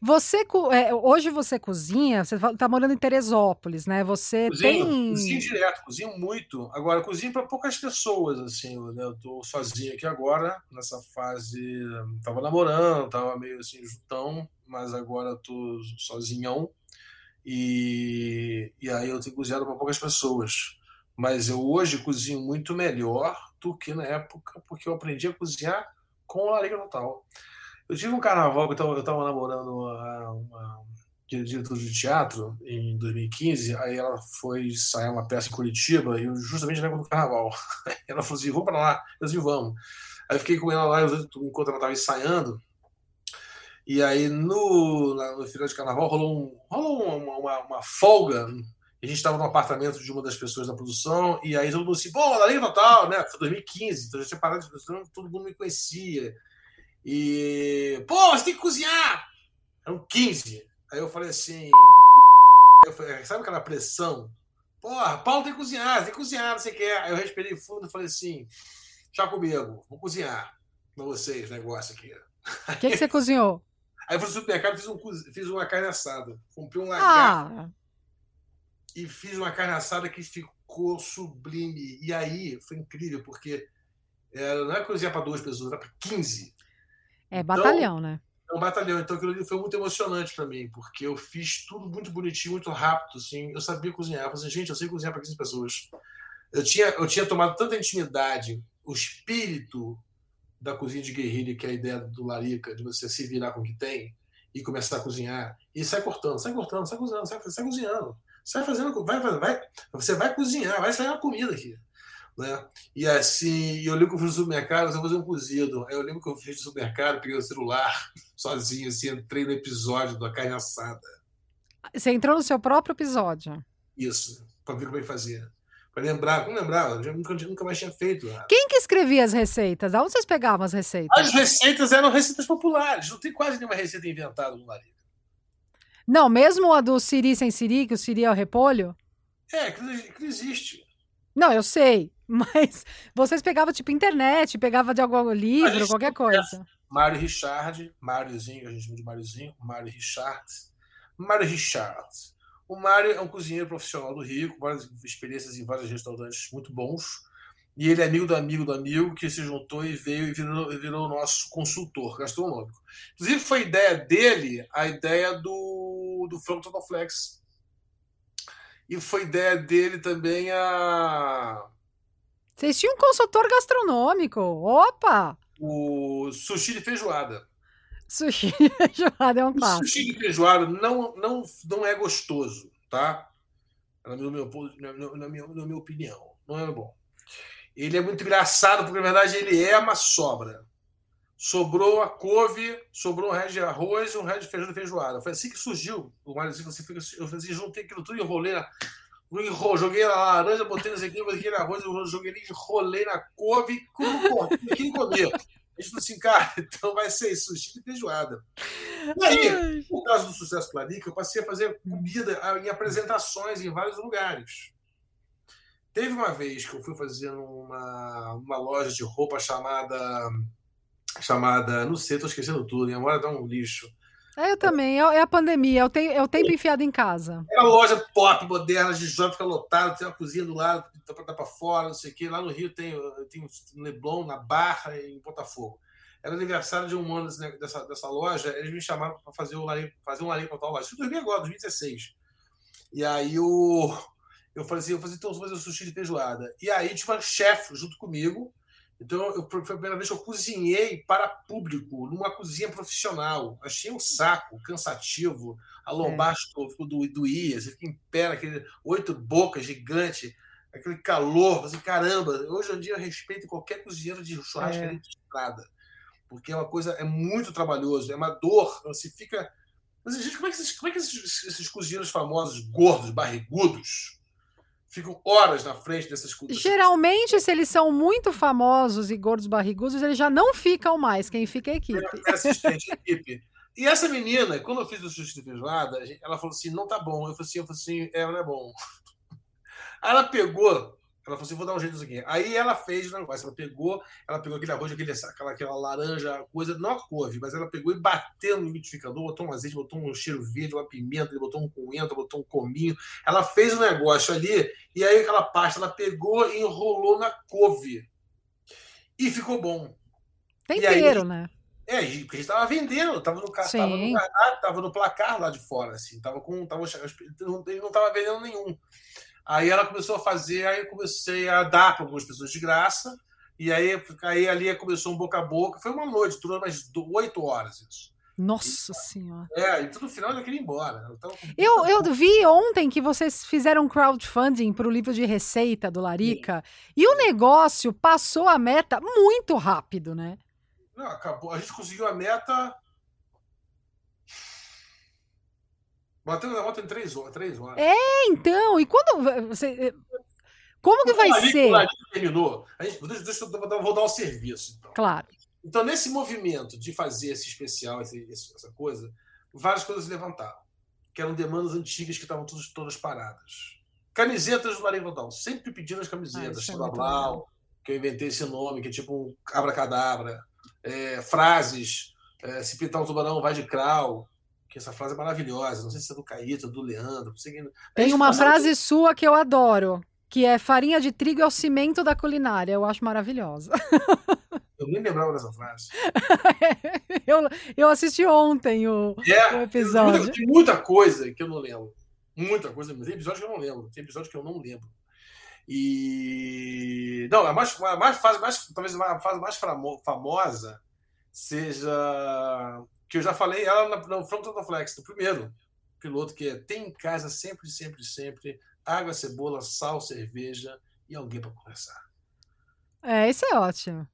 Speaker 1: Você é, hoje você cozinha, você está morando em Teresópolis, né? Você
Speaker 2: cozinho,
Speaker 1: tem
Speaker 2: cozinho direto, cozinho muito. Agora cozinho para poucas pessoas, assim. Né? Eu tô sozinho aqui agora nessa fase. Tava namorando, tava meio assim jutão, mas agora tô sozinhão e, e aí eu tenho cozinhado para poucas pessoas. Mas eu hoje cozinho muito melhor do que na época, porque eu aprendi a cozinhar com o Larica Total. Eu tive um carnaval que eu estava namorando uma, uma diretora de teatro em 2015, aí ela foi ensaiar uma peça em Curitiba, e eu justamente época do carnaval. *laughs* ela falou assim: vamos para lá. Eu disse: vamos. Aí fiquei com ela lá enquanto ela estava ensaiando. E aí no, no final de carnaval rolou, um, rolou uma, uma, uma folga. A gente estava no apartamento de uma das pessoas da produção, e aí todo mundo assim, pô, da Liga Total, né? Foi 2015, então já tinha parado todo mundo me conhecia. E, pô, você tem que cozinhar! Eram 15. Aí eu falei assim, eu falei, sabe aquela pressão? Porra, Paulo tem que cozinhar, tem que cozinhar, não sei o que. Aí eu respirei fundo e falei assim, já comigo, vou cozinhar pra vocês, negócio aqui.
Speaker 1: O que, que você cozinhou?
Speaker 2: Aí eu fui no supermercado fiz, um, fiz uma carne assada. Comprei um lagarto. Ah. E fiz uma carne assada que ficou sublime. E aí foi incrível, porque era, não é cozinhar para duas pessoas, era para 15.
Speaker 1: É batalhão, então, né?
Speaker 2: É um batalhão. Então aquilo ali foi muito emocionante para mim, porque eu fiz tudo muito bonitinho, muito rápido. Assim. Eu sabia cozinhar. Eu falei assim, gente, eu sei cozinhar para 15 pessoas. Eu tinha, eu tinha tomado tanta intimidade, o espírito da cozinha de guerrilha, que é a ideia do Larica, de você se virar com o que tem e começar a cozinhar. E sai cortando, sai cortando, sai cozinhando, sai, sai cozinhando. Sai fazendo, vai, vai, você vai cozinhar, vai sair uma comida aqui. Né? E assim, eu lembro que eu fui no supermercado, eu fazer um cozido. Eu lembro que eu fiz no supermercado, peguei o celular *laughs* sozinho, assim, entrei no episódio da carne assada.
Speaker 1: Você entrou no seu próprio episódio?
Speaker 2: Isso, para ver como é que fazia. Para lembrar, não lembrava, eu nunca, nunca mais tinha feito.
Speaker 1: Quem que escrevia as receitas? Aonde vocês pegavam as receitas?
Speaker 2: As receitas eram receitas populares, não tem quase nenhuma receita inventada no Larica.
Speaker 1: Não, mesmo a do Siri sem Siri, que o Siri é o repolho?
Speaker 2: É, que não existe.
Speaker 1: Não, eu sei, *laughs* mas vocês pegavam tipo internet, pegava de algum livro, qualquer coisa.
Speaker 2: Mário Richard, Máriozinho, a gente chama de Máriozinho, Mário Richard. Mário Richard o Mário é um cozinheiro profissional do Rio, com várias experiências em vários restaurantes muito bons. E ele é amigo do amigo do amigo que se juntou e veio e virou, virou o nosso consultor gastronômico. Inclusive, foi ideia dele a ideia do, do Franco Totoflex. E foi ideia dele também a.
Speaker 1: Vocês tinham um consultor gastronômico? Opa!
Speaker 2: O sushi de feijoada.
Speaker 1: Sushi de feijoada é um clássico.
Speaker 2: O sushi de feijoada não, não, não é gostoso, tá? Na minha, na, minha, na minha opinião. Não é bom. Ele é muito engraçado, porque na verdade ele é uma sobra. Sobrou a couve, sobrou um resto de arroz e um resto de feijão de feijoada. Foi assim que surgiu o Mário assim, você fica, eu assim, juntei aquilo tudo e enrolei na, joguei a laranja, botei no aqui, botei na arroz, joguei, enrolei na couve, quem comia. A gente falou assim, cara, *laughs* então vai ser sushi e feijoada. E aí, por causa do sucesso do Larica, eu passei a fazer comida em apresentações em vários lugares. Teve uma vez que eu fui fazer uma, uma loja de roupa chamada. Chamada. Não sei, estou esquecendo tudo, minha memória dá um lixo.
Speaker 1: É, eu também, é, é a pandemia, é o, tempo, é o tempo enfiado em casa.
Speaker 2: É uma loja pop, moderna, de jovem, fica lotado, tem uma cozinha do lado, dá para dar para fora, não sei o quê. Lá no Rio tem, tem Leblon, na Barra, em Botafogo. Era aniversário de um ano dessa, dessa loja, eles me chamaram para fazer, o larim, fazer um larim para tal loja. Isso em agora, 2016. E aí o, eu falei assim, eu falei, então, vou fazer o sushi de feijoada. E aí tinha uma chefe junto comigo, então, eu, foi a primeira vez que eu cozinhei para público, numa cozinha profissional. Achei um saco, cansativo, a lombar é. do, doía, você fica em pé naquele oito bocas gigante, aquele calor, assim, caramba. Hoje em dia eu respeito qualquer cozinheiro de churrascaria é. de estrada, porque é uma coisa, é muito trabalhoso, é uma dor, você fica... Mas, gente, como é que esses, como é que esses, esses cozinheiros famosos, gordos, barrigudos, ficam horas na frente dessas cultas.
Speaker 1: Geralmente, se eles são muito famosos e gordos barrigudos, eles já não ficam mais. Quem fica é a equipe.
Speaker 2: É assistente, equipe. E essa menina, quando eu fiz o sushi feijoada, ela falou assim: não tá bom. Eu falei assim, eu falei assim, é, não é bom. Aí ela pegou ela falou assim: vou dar um jeito nisso aqui. Aí ela fez o negócio. Ela pegou, ela pegou aquele arroz, aquele, aquela, aquela laranja, coisa, não a couve, mas ela pegou e bateu no liquidificador, botou um azeite, botou um cheiro verde, uma pimenta, botou um coentro, botou um cominho. Ela fez o um negócio ali, e aí aquela pasta ela pegou e enrolou na couve. E ficou bom.
Speaker 1: Tempero, aí, né?
Speaker 2: É, porque a gente estava vendendo, estava no, tava no, tava no placar lá de fora, assim, tava com. Tava, ele não estava vendendo nenhum. Aí ela começou a fazer, aí eu comecei a dar para algumas pessoas de graça, e aí, aí ali começou um boca a boca. Foi uma noite, durou mais oito horas isso.
Speaker 1: Nossa e, Senhora.
Speaker 2: É, e tudo no final eu queria ir embora.
Speaker 1: Eu, eu vi ontem que vocês fizeram crowdfunding para o livro de receita do Larica, Sim. e o negócio passou a meta muito rápido, né?
Speaker 2: Não, acabou. A gente conseguiu a meta Bateu na moto em três horas, três horas.
Speaker 1: É, então. E quando você. Eh, como que vai ser?
Speaker 2: O terminou. A gente, deixa, deixa eu vou dar um serviço. Então.
Speaker 1: Claro.
Speaker 2: Então, nesse movimento de fazer esse especial, esse, essa coisa, várias coisas se levantaram. Que eram demandas antigas que estavam todas, todas paradas. Camisetas do Rodal. Sempre pedindo as camisetas. Ah, é Blau, que eu inventei esse nome, que é tipo um abracadabra. É, frases. É, se pintar um tubarão, vai de crawl que essa frase é maravilhosa. Não sei se é do Caíto, do Leandro.
Speaker 1: Tem uma frase muito... sua que eu adoro, que é farinha de trigo é o cimento da culinária. Eu acho maravilhosa. *laughs*
Speaker 2: Eu nem lembrava dessa frase. *laughs*
Speaker 1: eu, eu assisti ontem o, é, o episódio.
Speaker 2: Tem muita, muita, coisa que eu não lembro. Muita coisa. Tem episódio que eu não lembro. Tem episódio que eu não lembro. E. Não, a mais, a mais fase, mais, talvez a fase mais famosa seja que eu já falei ela no Front of Flex, do primeiro piloto, que é tem em casa sempre, sempre, sempre água, cebola, sal, cerveja e alguém para conversar.
Speaker 1: É, isso é ótimo.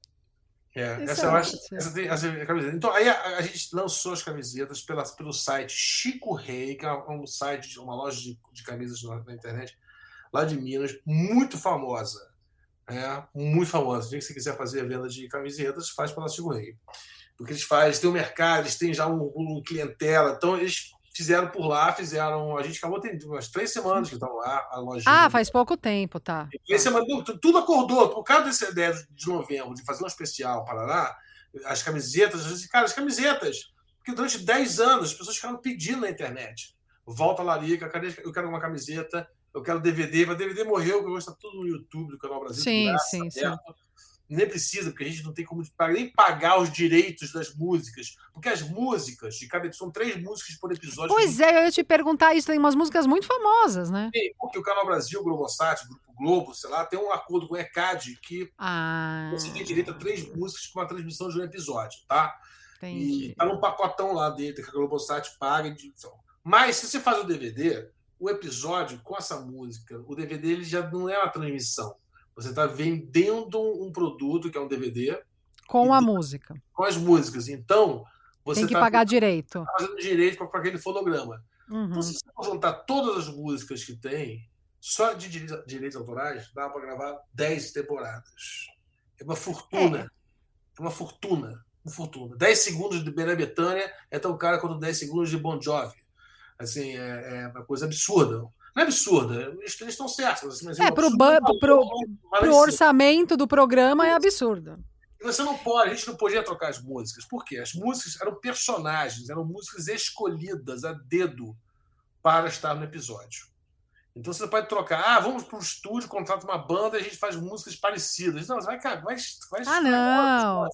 Speaker 2: É, essa é eu acho. Essa tem, essa é camiseta. Então, aí a, a, gente lançou as camisetas pela, pelo site Chico Rei, que é um site, uma loja de, de camisas na, na, internet, lá de Minas, muito famosa. É, muito famosa. Se você quiser fazer a venda de camisetas, faz pela Chico Rei do que eles fazem. Eles têm um mercado, eles têm já um, um clientela. Então, eles fizeram por lá, fizeram. A gente acabou tendo umas três semanas que estão lá, a loja.
Speaker 1: Ah, faz pouco tempo, tá.
Speaker 2: Três semanas, tudo acordou. Por causa dessa ideia de novembro, de fazer um especial Paraná, as camisetas, cara, as camisetas. Porque durante 10 anos as pessoas ficaram pedindo na internet. Volta Larica, eu quero uma camiseta, eu quero DVD, mas DVD morreu, porque hoje está tudo no YouTube do Canal Brasil.
Speaker 1: Sim, graça, sim, sim
Speaker 2: nem precisa, porque a gente não tem como nem pagar os direitos das músicas. Porque as músicas de cada são três músicas por episódio.
Speaker 1: Pois é, eu ia te perguntar isso. Tem umas músicas muito famosas, né?
Speaker 2: Porque o Canal Brasil, o Globosat, o Grupo Globo, sei lá, tem um acordo com o ECAD que
Speaker 1: ah.
Speaker 2: você tem direito a três músicas para uma transmissão de um episódio, tá?
Speaker 1: Entendi.
Speaker 2: E tá num pacotão lá dentro que a Globosat paga. Então. Mas se você faz o DVD, o episódio com essa música, o DVD ele já não é uma transmissão você está vendendo um produto que é um DVD
Speaker 1: com a música,
Speaker 2: com as músicas. Então você
Speaker 1: tem que
Speaker 2: tá
Speaker 1: pagar direito,
Speaker 2: tá fazendo direito para aquele fonograma.
Speaker 1: Uhum.
Speaker 2: Então, se você juntar todas as músicas que tem, só de direitos, autorais, dá para gravar 10 temporadas. É uma fortuna. É. é uma fortuna. Uma fortuna. 10 segundos de Bena Betânia é tão caro quanto 10 segundos de Bon Jovi. Assim, é, é uma coisa absurda. Não é absurda, eles, estão certos. Mas
Speaker 1: é, para o orçamento do programa é absurdo.
Speaker 2: Você não pode, a gente não podia trocar as músicas. Por quê? As músicas eram personagens, eram músicas escolhidas a dedo para estar no episódio. Então você pode trocar, ah, vamos para o estúdio, contrata uma banda e a gente faz músicas parecidas. Não, você vai, vai, vai
Speaker 1: Ah, não.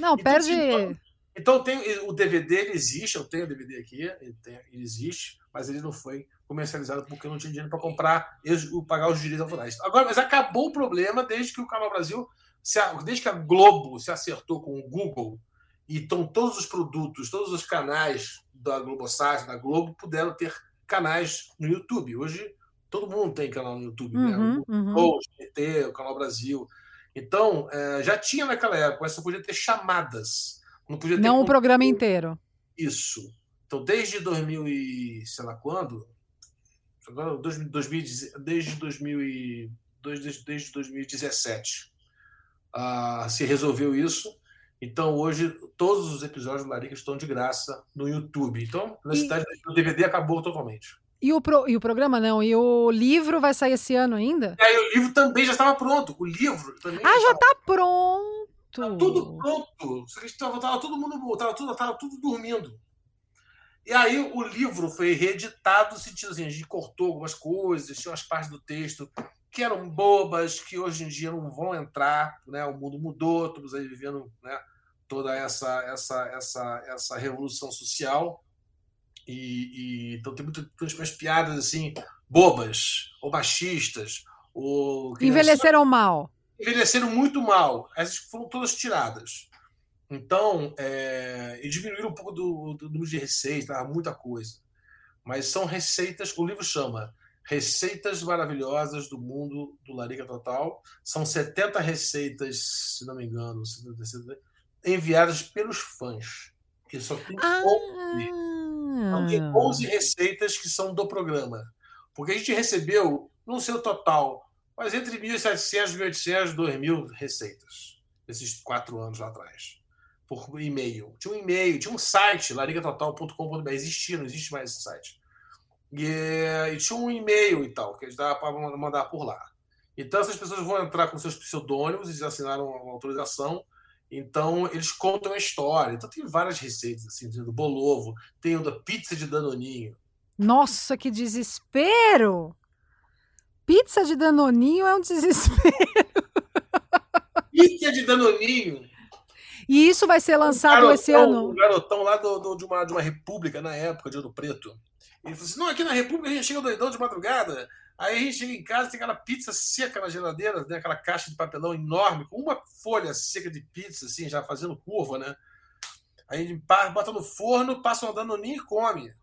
Speaker 1: Não, então, perde.
Speaker 2: Então, então tem o DVD, ele existe, eu tenho o DVD aqui, ele, tem, ele existe, mas ele não foi comercializado porque não tinha dinheiro para comprar e pagar os direitos autorais. Agora, mas acabou o problema desde que o Canal Brasil, desde que a Globo se acertou com o Google e então todos os produtos, todos os canais da Globosat, da Globo, puderam ter canais no YouTube. Hoje todo mundo tem canal no YouTube,
Speaker 1: uhum,
Speaker 2: né? O
Speaker 1: uhum.
Speaker 2: o GT, o Canal Brasil. Então, é, já tinha naquela época, mas só podia ter chamadas. Não podia ter.
Speaker 1: Não o programa inteiro.
Speaker 2: Isso. Então, desde 2000 e sei lá quando, agora, 2000, desde, 2000 desde, desde 2017 uh, se resolveu isso. Então, hoje, todos os episódios do Larica estão de graça no YouTube. Então, na e... do DVD acabou totalmente.
Speaker 1: E o, pro, e o programa não? E o livro vai sair esse ano ainda?
Speaker 2: É, o livro também já estava pronto. O livro também.
Speaker 1: Ah, já está pronto.
Speaker 2: Tá tudo pronto. Estava todo mundo, estava tudo, tava tudo dormindo. E aí o livro foi reeditado no sentido assim, a gente cortou algumas coisas, tinha umas partes do texto que eram bobas, que hoje em dia não vão entrar, né? O mundo mudou, estamos aí vivendo, né? Toda essa essa essa essa revolução social e, e então tem muitas piadas assim bobas ou machistas ou
Speaker 1: envelheceram mal,
Speaker 2: envelheceram muito mal. Essas foram todas tiradas. Então, é, e diminuíram um pouco do, do número de receitas, muita coisa. Mas são receitas, o livro chama Receitas Maravilhosas do Mundo do Larica Total. São 70 receitas, se não me engano, enviadas pelos fãs. Que só tem ah. 11. Então, tem 11 receitas que são do programa. Porque a gente recebeu, não sei o total, mas entre 1.700, 1.800, 2.000 receitas. Esses quatro anos atrás. Por e-mail. Tinha um e-mail, tinha um site, larigatotal.com.br. Existia, não existe mais esse site e, e tinha um e-mail e tal, que eles dava para mandar por lá. Então, essas pessoas vão entrar com seus pseudônimos, eles assinaram uma autorização, então eles contam a história. Então, tem várias receitas, assim, do bolovo, tem o da pizza de Danoninho.
Speaker 1: Nossa, que desespero! Pizza de Danoninho é um desespero.
Speaker 2: Pizza de Danoninho.
Speaker 1: E isso vai ser lançado
Speaker 2: um garotão,
Speaker 1: esse ano?
Speaker 2: Um garotão lá do, do, de, uma, de uma república, na época, de Ouro Preto. Ele falou assim: não, aqui na República a gente chega doidão de madrugada. Aí a gente chega em casa tem aquela pizza seca na geladeira, né? aquela caixa de papelão enorme, com uma folha seca de pizza, assim, já fazendo curva, né? Aí a gente bota no forno, passa uma danoninha e come.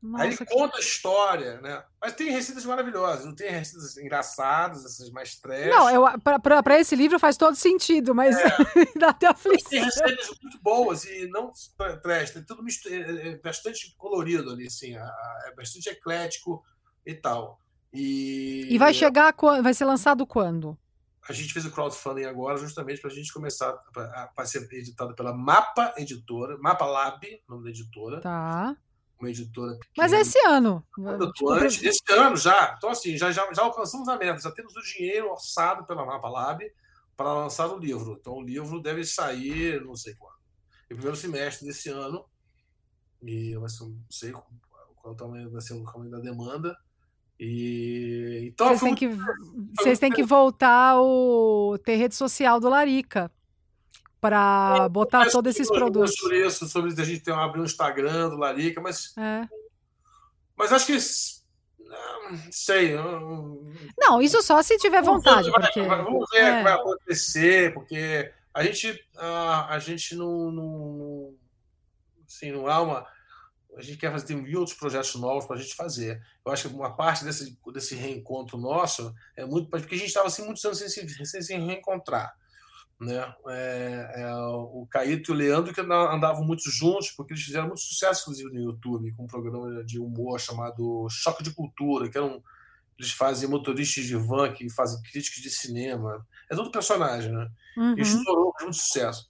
Speaker 2: Nossa, Aí ele que... conta a história, né? Mas tem receitas maravilhosas, não tem receitas engraçadas, essas mais trash.
Speaker 1: Não, para esse livro faz todo sentido, mas é. *laughs* dá até aflição.
Speaker 2: Tem receitas muito boas e não trash, tem tudo é, é, é bastante colorido ali, assim, é bastante eclético e tal. E,
Speaker 1: e vai chegar, vai ser lançado quando?
Speaker 2: A gente fez o crowdfunding agora justamente para a gente começar a, ser editado pela Mapa Editora, Mapa Lab, nome da editora.
Speaker 1: Tá
Speaker 2: uma editora pequena.
Speaker 1: Mas é esse ano.
Speaker 2: Tipo, antes, esse ano já. Então, assim, já, já, já alcançamos a meta, já temos o dinheiro orçado pela Mapa Lab para lançar o livro. Então, o livro deve sair, não sei quando. No primeiro semestre desse ano. E ser, não sei qual tamanho vai ser o tamanho da demanda. E então
Speaker 1: vocês têm que, vocês têm que voltar o ter rede social do Larica para é, botar todos esses produtos.
Speaker 2: Sobre isso, sobre a gente ter, abrir um Instagram do Larica, mas. É. Mas acho que. Não sei.
Speaker 1: Não, isso só se tiver vontade.
Speaker 2: Vamos
Speaker 1: porque...
Speaker 2: Ver, vamos ver é. o que vai acontecer, porque a gente, a, a gente não, não. Assim, não há uma. A gente quer fazer, tem mil outros projetos novos para a gente fazer. Eu acho que uma parte desse, desse reencontro nosso é muito. Porque a gente estava assim, muitos anos sem se, sem se reencontrar né? É, é, o Caíto e o Leandro que andavam muito juntos, porque eles fizeram muito sucesso, inclusive, no YouTube, com um programa de humor chamado Choque de Cultura, que eram, eles fazem motoristas de van que fazem críticas de cinema. É todo personagem, né? Uhum. E estourou muito sucesso.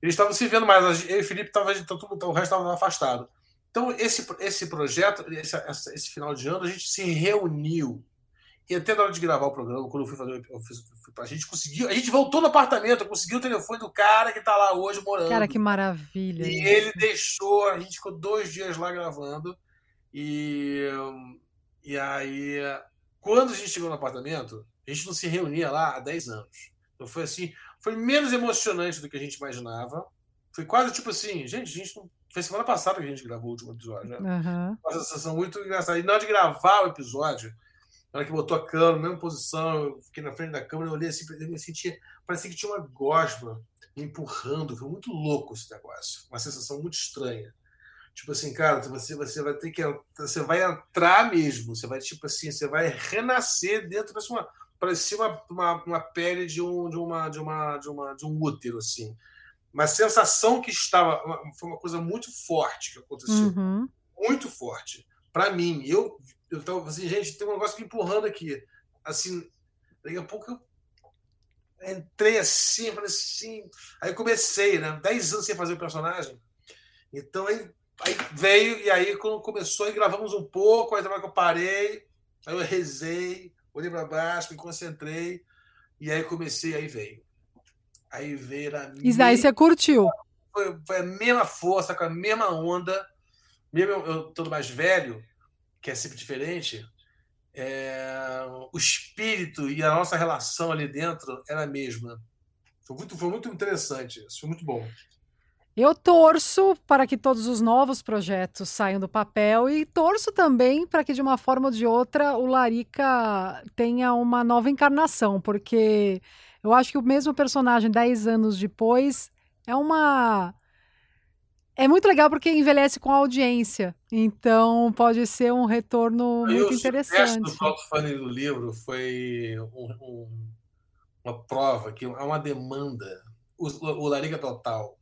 Speaker 2: Eles estavam se vendo mais, eu e o Felipe estavam, o resto estava afastado. Então, esse, esse projeto, esse, esse final de ano, a gente se reuniu e até na hora de gravar o programa, quando eu fui fazer eu fiz, a gente conseguiu, a gente voltou no apartamento, conseguiu o telefone do cara que tá lá hoje morando.
Speaker 1: Cara, que maravilha.
Speaker 2: E isso. ele deixou, a gente ficou dois dias lá gravando. E, e aí, quando a gente chegou no apartamento, a gente não se reunia lá há 10 anos. Então foi assim, foi menos emocionante do que a gente imaginava. Foi quase tipo assim, gente, a gente não. Foi semana passada que a gente gravou o último episódio, né? Uhum. Uma sensação muito engraçada. E na hora de gravar o episódio, na hora que botou a câmera, na mesma posição, eu fiquei na frente da câmera, eu olhei assim, eu me sentia, parecia que tinha uma gosma me empurrando, foi muito louco esse negócio, uma sensação muito estranha. Tipo assim, cara, você, você vai ter que, você vai entrar mesmo, você vai, tipo assim, você vai renascer dentro dessa uma, parecia uma, uma, uma pele de um, de uma, de uma, de uma, de um útero, assim. Uma sensação que estava, foi uma coisa muito forte que aconteceu, uhum. muito forte. Para mim, eu eu tava assim, gente, tem um negócio me empurrando aqui. Assim, daqui a pouco eu entrei assim, falei assim. Aí comecei, né? Dez anos sem fazer o personagem. Então aí, aí veio, e aí quando começou, aí gravamos um pouco, aí que eu parei, aí eu rezei, olhei para baixo, me concentrei, e aí comecei, aí veio. Aí veio a
Speaker 1: minha. Isso daí você curtiu?
Speaker 2: Foi, foi, a mesma força, com a mesma onda. Mesmo eu, eu todo mais velho, que é sempre diferente, é, o espírito e a nossa relação ali dentro era a mesma. Foi muito, foi muito interessante, foi muito bom.
Speaker 1: Eu torço para que todos os novos projetos saiam do papel e torço também para que, de uma forma ou de outra, o Larica tenha uma nova encarnação, porque eu acho que o mesmo personagem, 10 anos depois, é uma é muito legal porque envelhece com a audiência. Então pode ser um retorno muito interessante. O
Speaker 2: crowdfunding do livro foi um, um, uma prova que há uma demanda. O, o Lariga Total,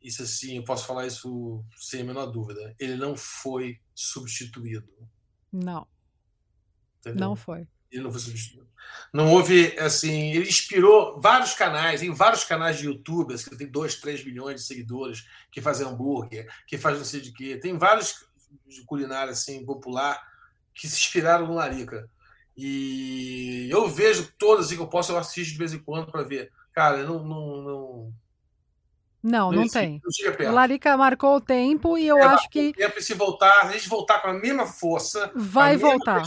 Speaker 2: isso assim, eu posso falar isso sem a menor dúvida. Ele não foi substituído.
Speaker 1: Não. Entendeu? Não foi.
Speaker 2: Ele não houve, assim, ele inspirou vários canais, tem vários canais de youtubers que tem 2, 3 milhões de seguidores que fazem hambúrguer, que fazem não sei de quê. Tem vários de culinária, assim, popular que se inspiraram no Larica. E eu vejo todas assim, que eu posso, eu assisto de vez em quando para ver. Cara, não, não, não,
Speaker 1: não, não, tem. Não Larica marcou o tempo e eu é, acho que.
Speaker 2: Tempo, e se voltar, a gente voltar com a mesma força,
Speaker 1: vai voltar.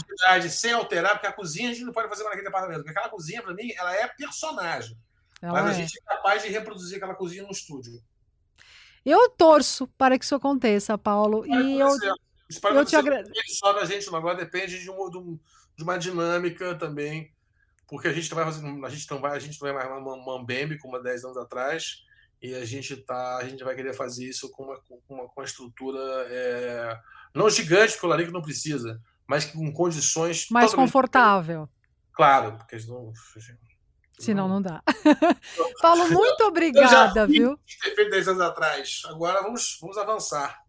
Speaker 2: sem alterar, porque a cozinha a gente não pode fazer mais naquele departamento. Porque aquela cozinha, para mim, ela é personagem. Ela mas é. a gente é capaz de reproduzir aquela cozinha no estúdio.
Speaker 1: Eu torço para que isso aconteça, Paulo. Vai e eu,
Speaker 2: eu te agradeço. Só da gente, não. agora depende de, um, de uma dinâmica também. Porque a gente não vai fazer, a gente não vai, a gente não vai mais uma Mambembe como há 10 anos atrás e a gente tá, a gente vai querer fazer isso com uma, com uma, com uma estrutura é, não gigante, porque o Larico não precisa, mas com condições
Speaker 1: mais confortável.
Speaker 2: Claro, porque senão,
Speaker 1: senão não dá. *laughs* *laughs* Paulo, muito obrigada, viu?
Speaker 2: Ter feito 10 anos atrás. Agora vamos, vamos avançar.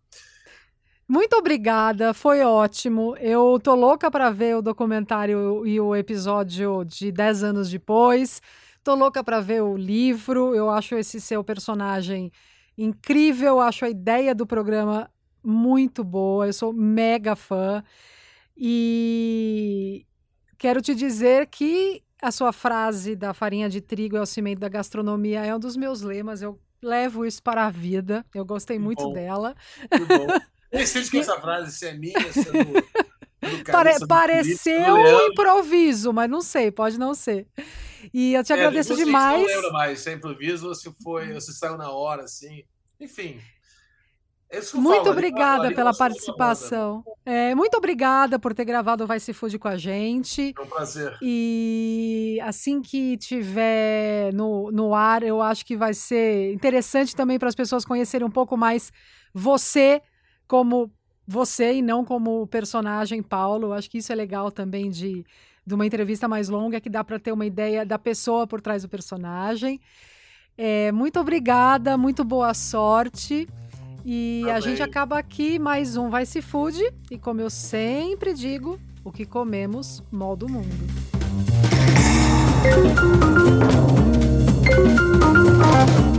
Speaker 1: Muito obrigada, foi ótimo. Eu tô louca para ver o documentário e o episódio de 10 anos depois. Tô louca para ver o livro. Eu acho esse seu personagem incrível. Acho a ideia do programa muito boa. Eu sou mega fã. E quero te dizer que a sua frase da farinha de trigo é o cimento da gastronomia é um dos meus lemas. Eu levo isso para a vida. Eu gostei muito
Speaker 2: bom.
Speaker 1: dela.
Speaker 2: Muito bom. Nem sei se *laughs* essa frase se é minha, se é do, *laughs*
Speaker 1: Pare, pareceu um improviso, mas não sei, pode não ser. E eu te é, agradeço demais.
Speaker 2: não lembro mais se é improviso ou se foi, ou se saiu na hora, assim. Enfim.
Speaker 1: É muito falo, obrigada pela participação. É, muito obrigada por ter gravado o Vai Se Food com a gente.
Speaker 2: É um prazer.
Speaker 1: E assim que tiver no, no ar, eu acho que vai ser interessante também para as pessoas conhecerem um pouco mais você como você e não como o personagem Paulo. Acho que isso é legal também de, de uma entrevista mais longa, que dá para ter uma ideia da pessoa por trás do personagem. É, muito obrigada, muito boa sorte. E Amém. a gente acaba aqui mais um Vai Se Food. E como eu sempre digo, o que comemos molda o mundo. Música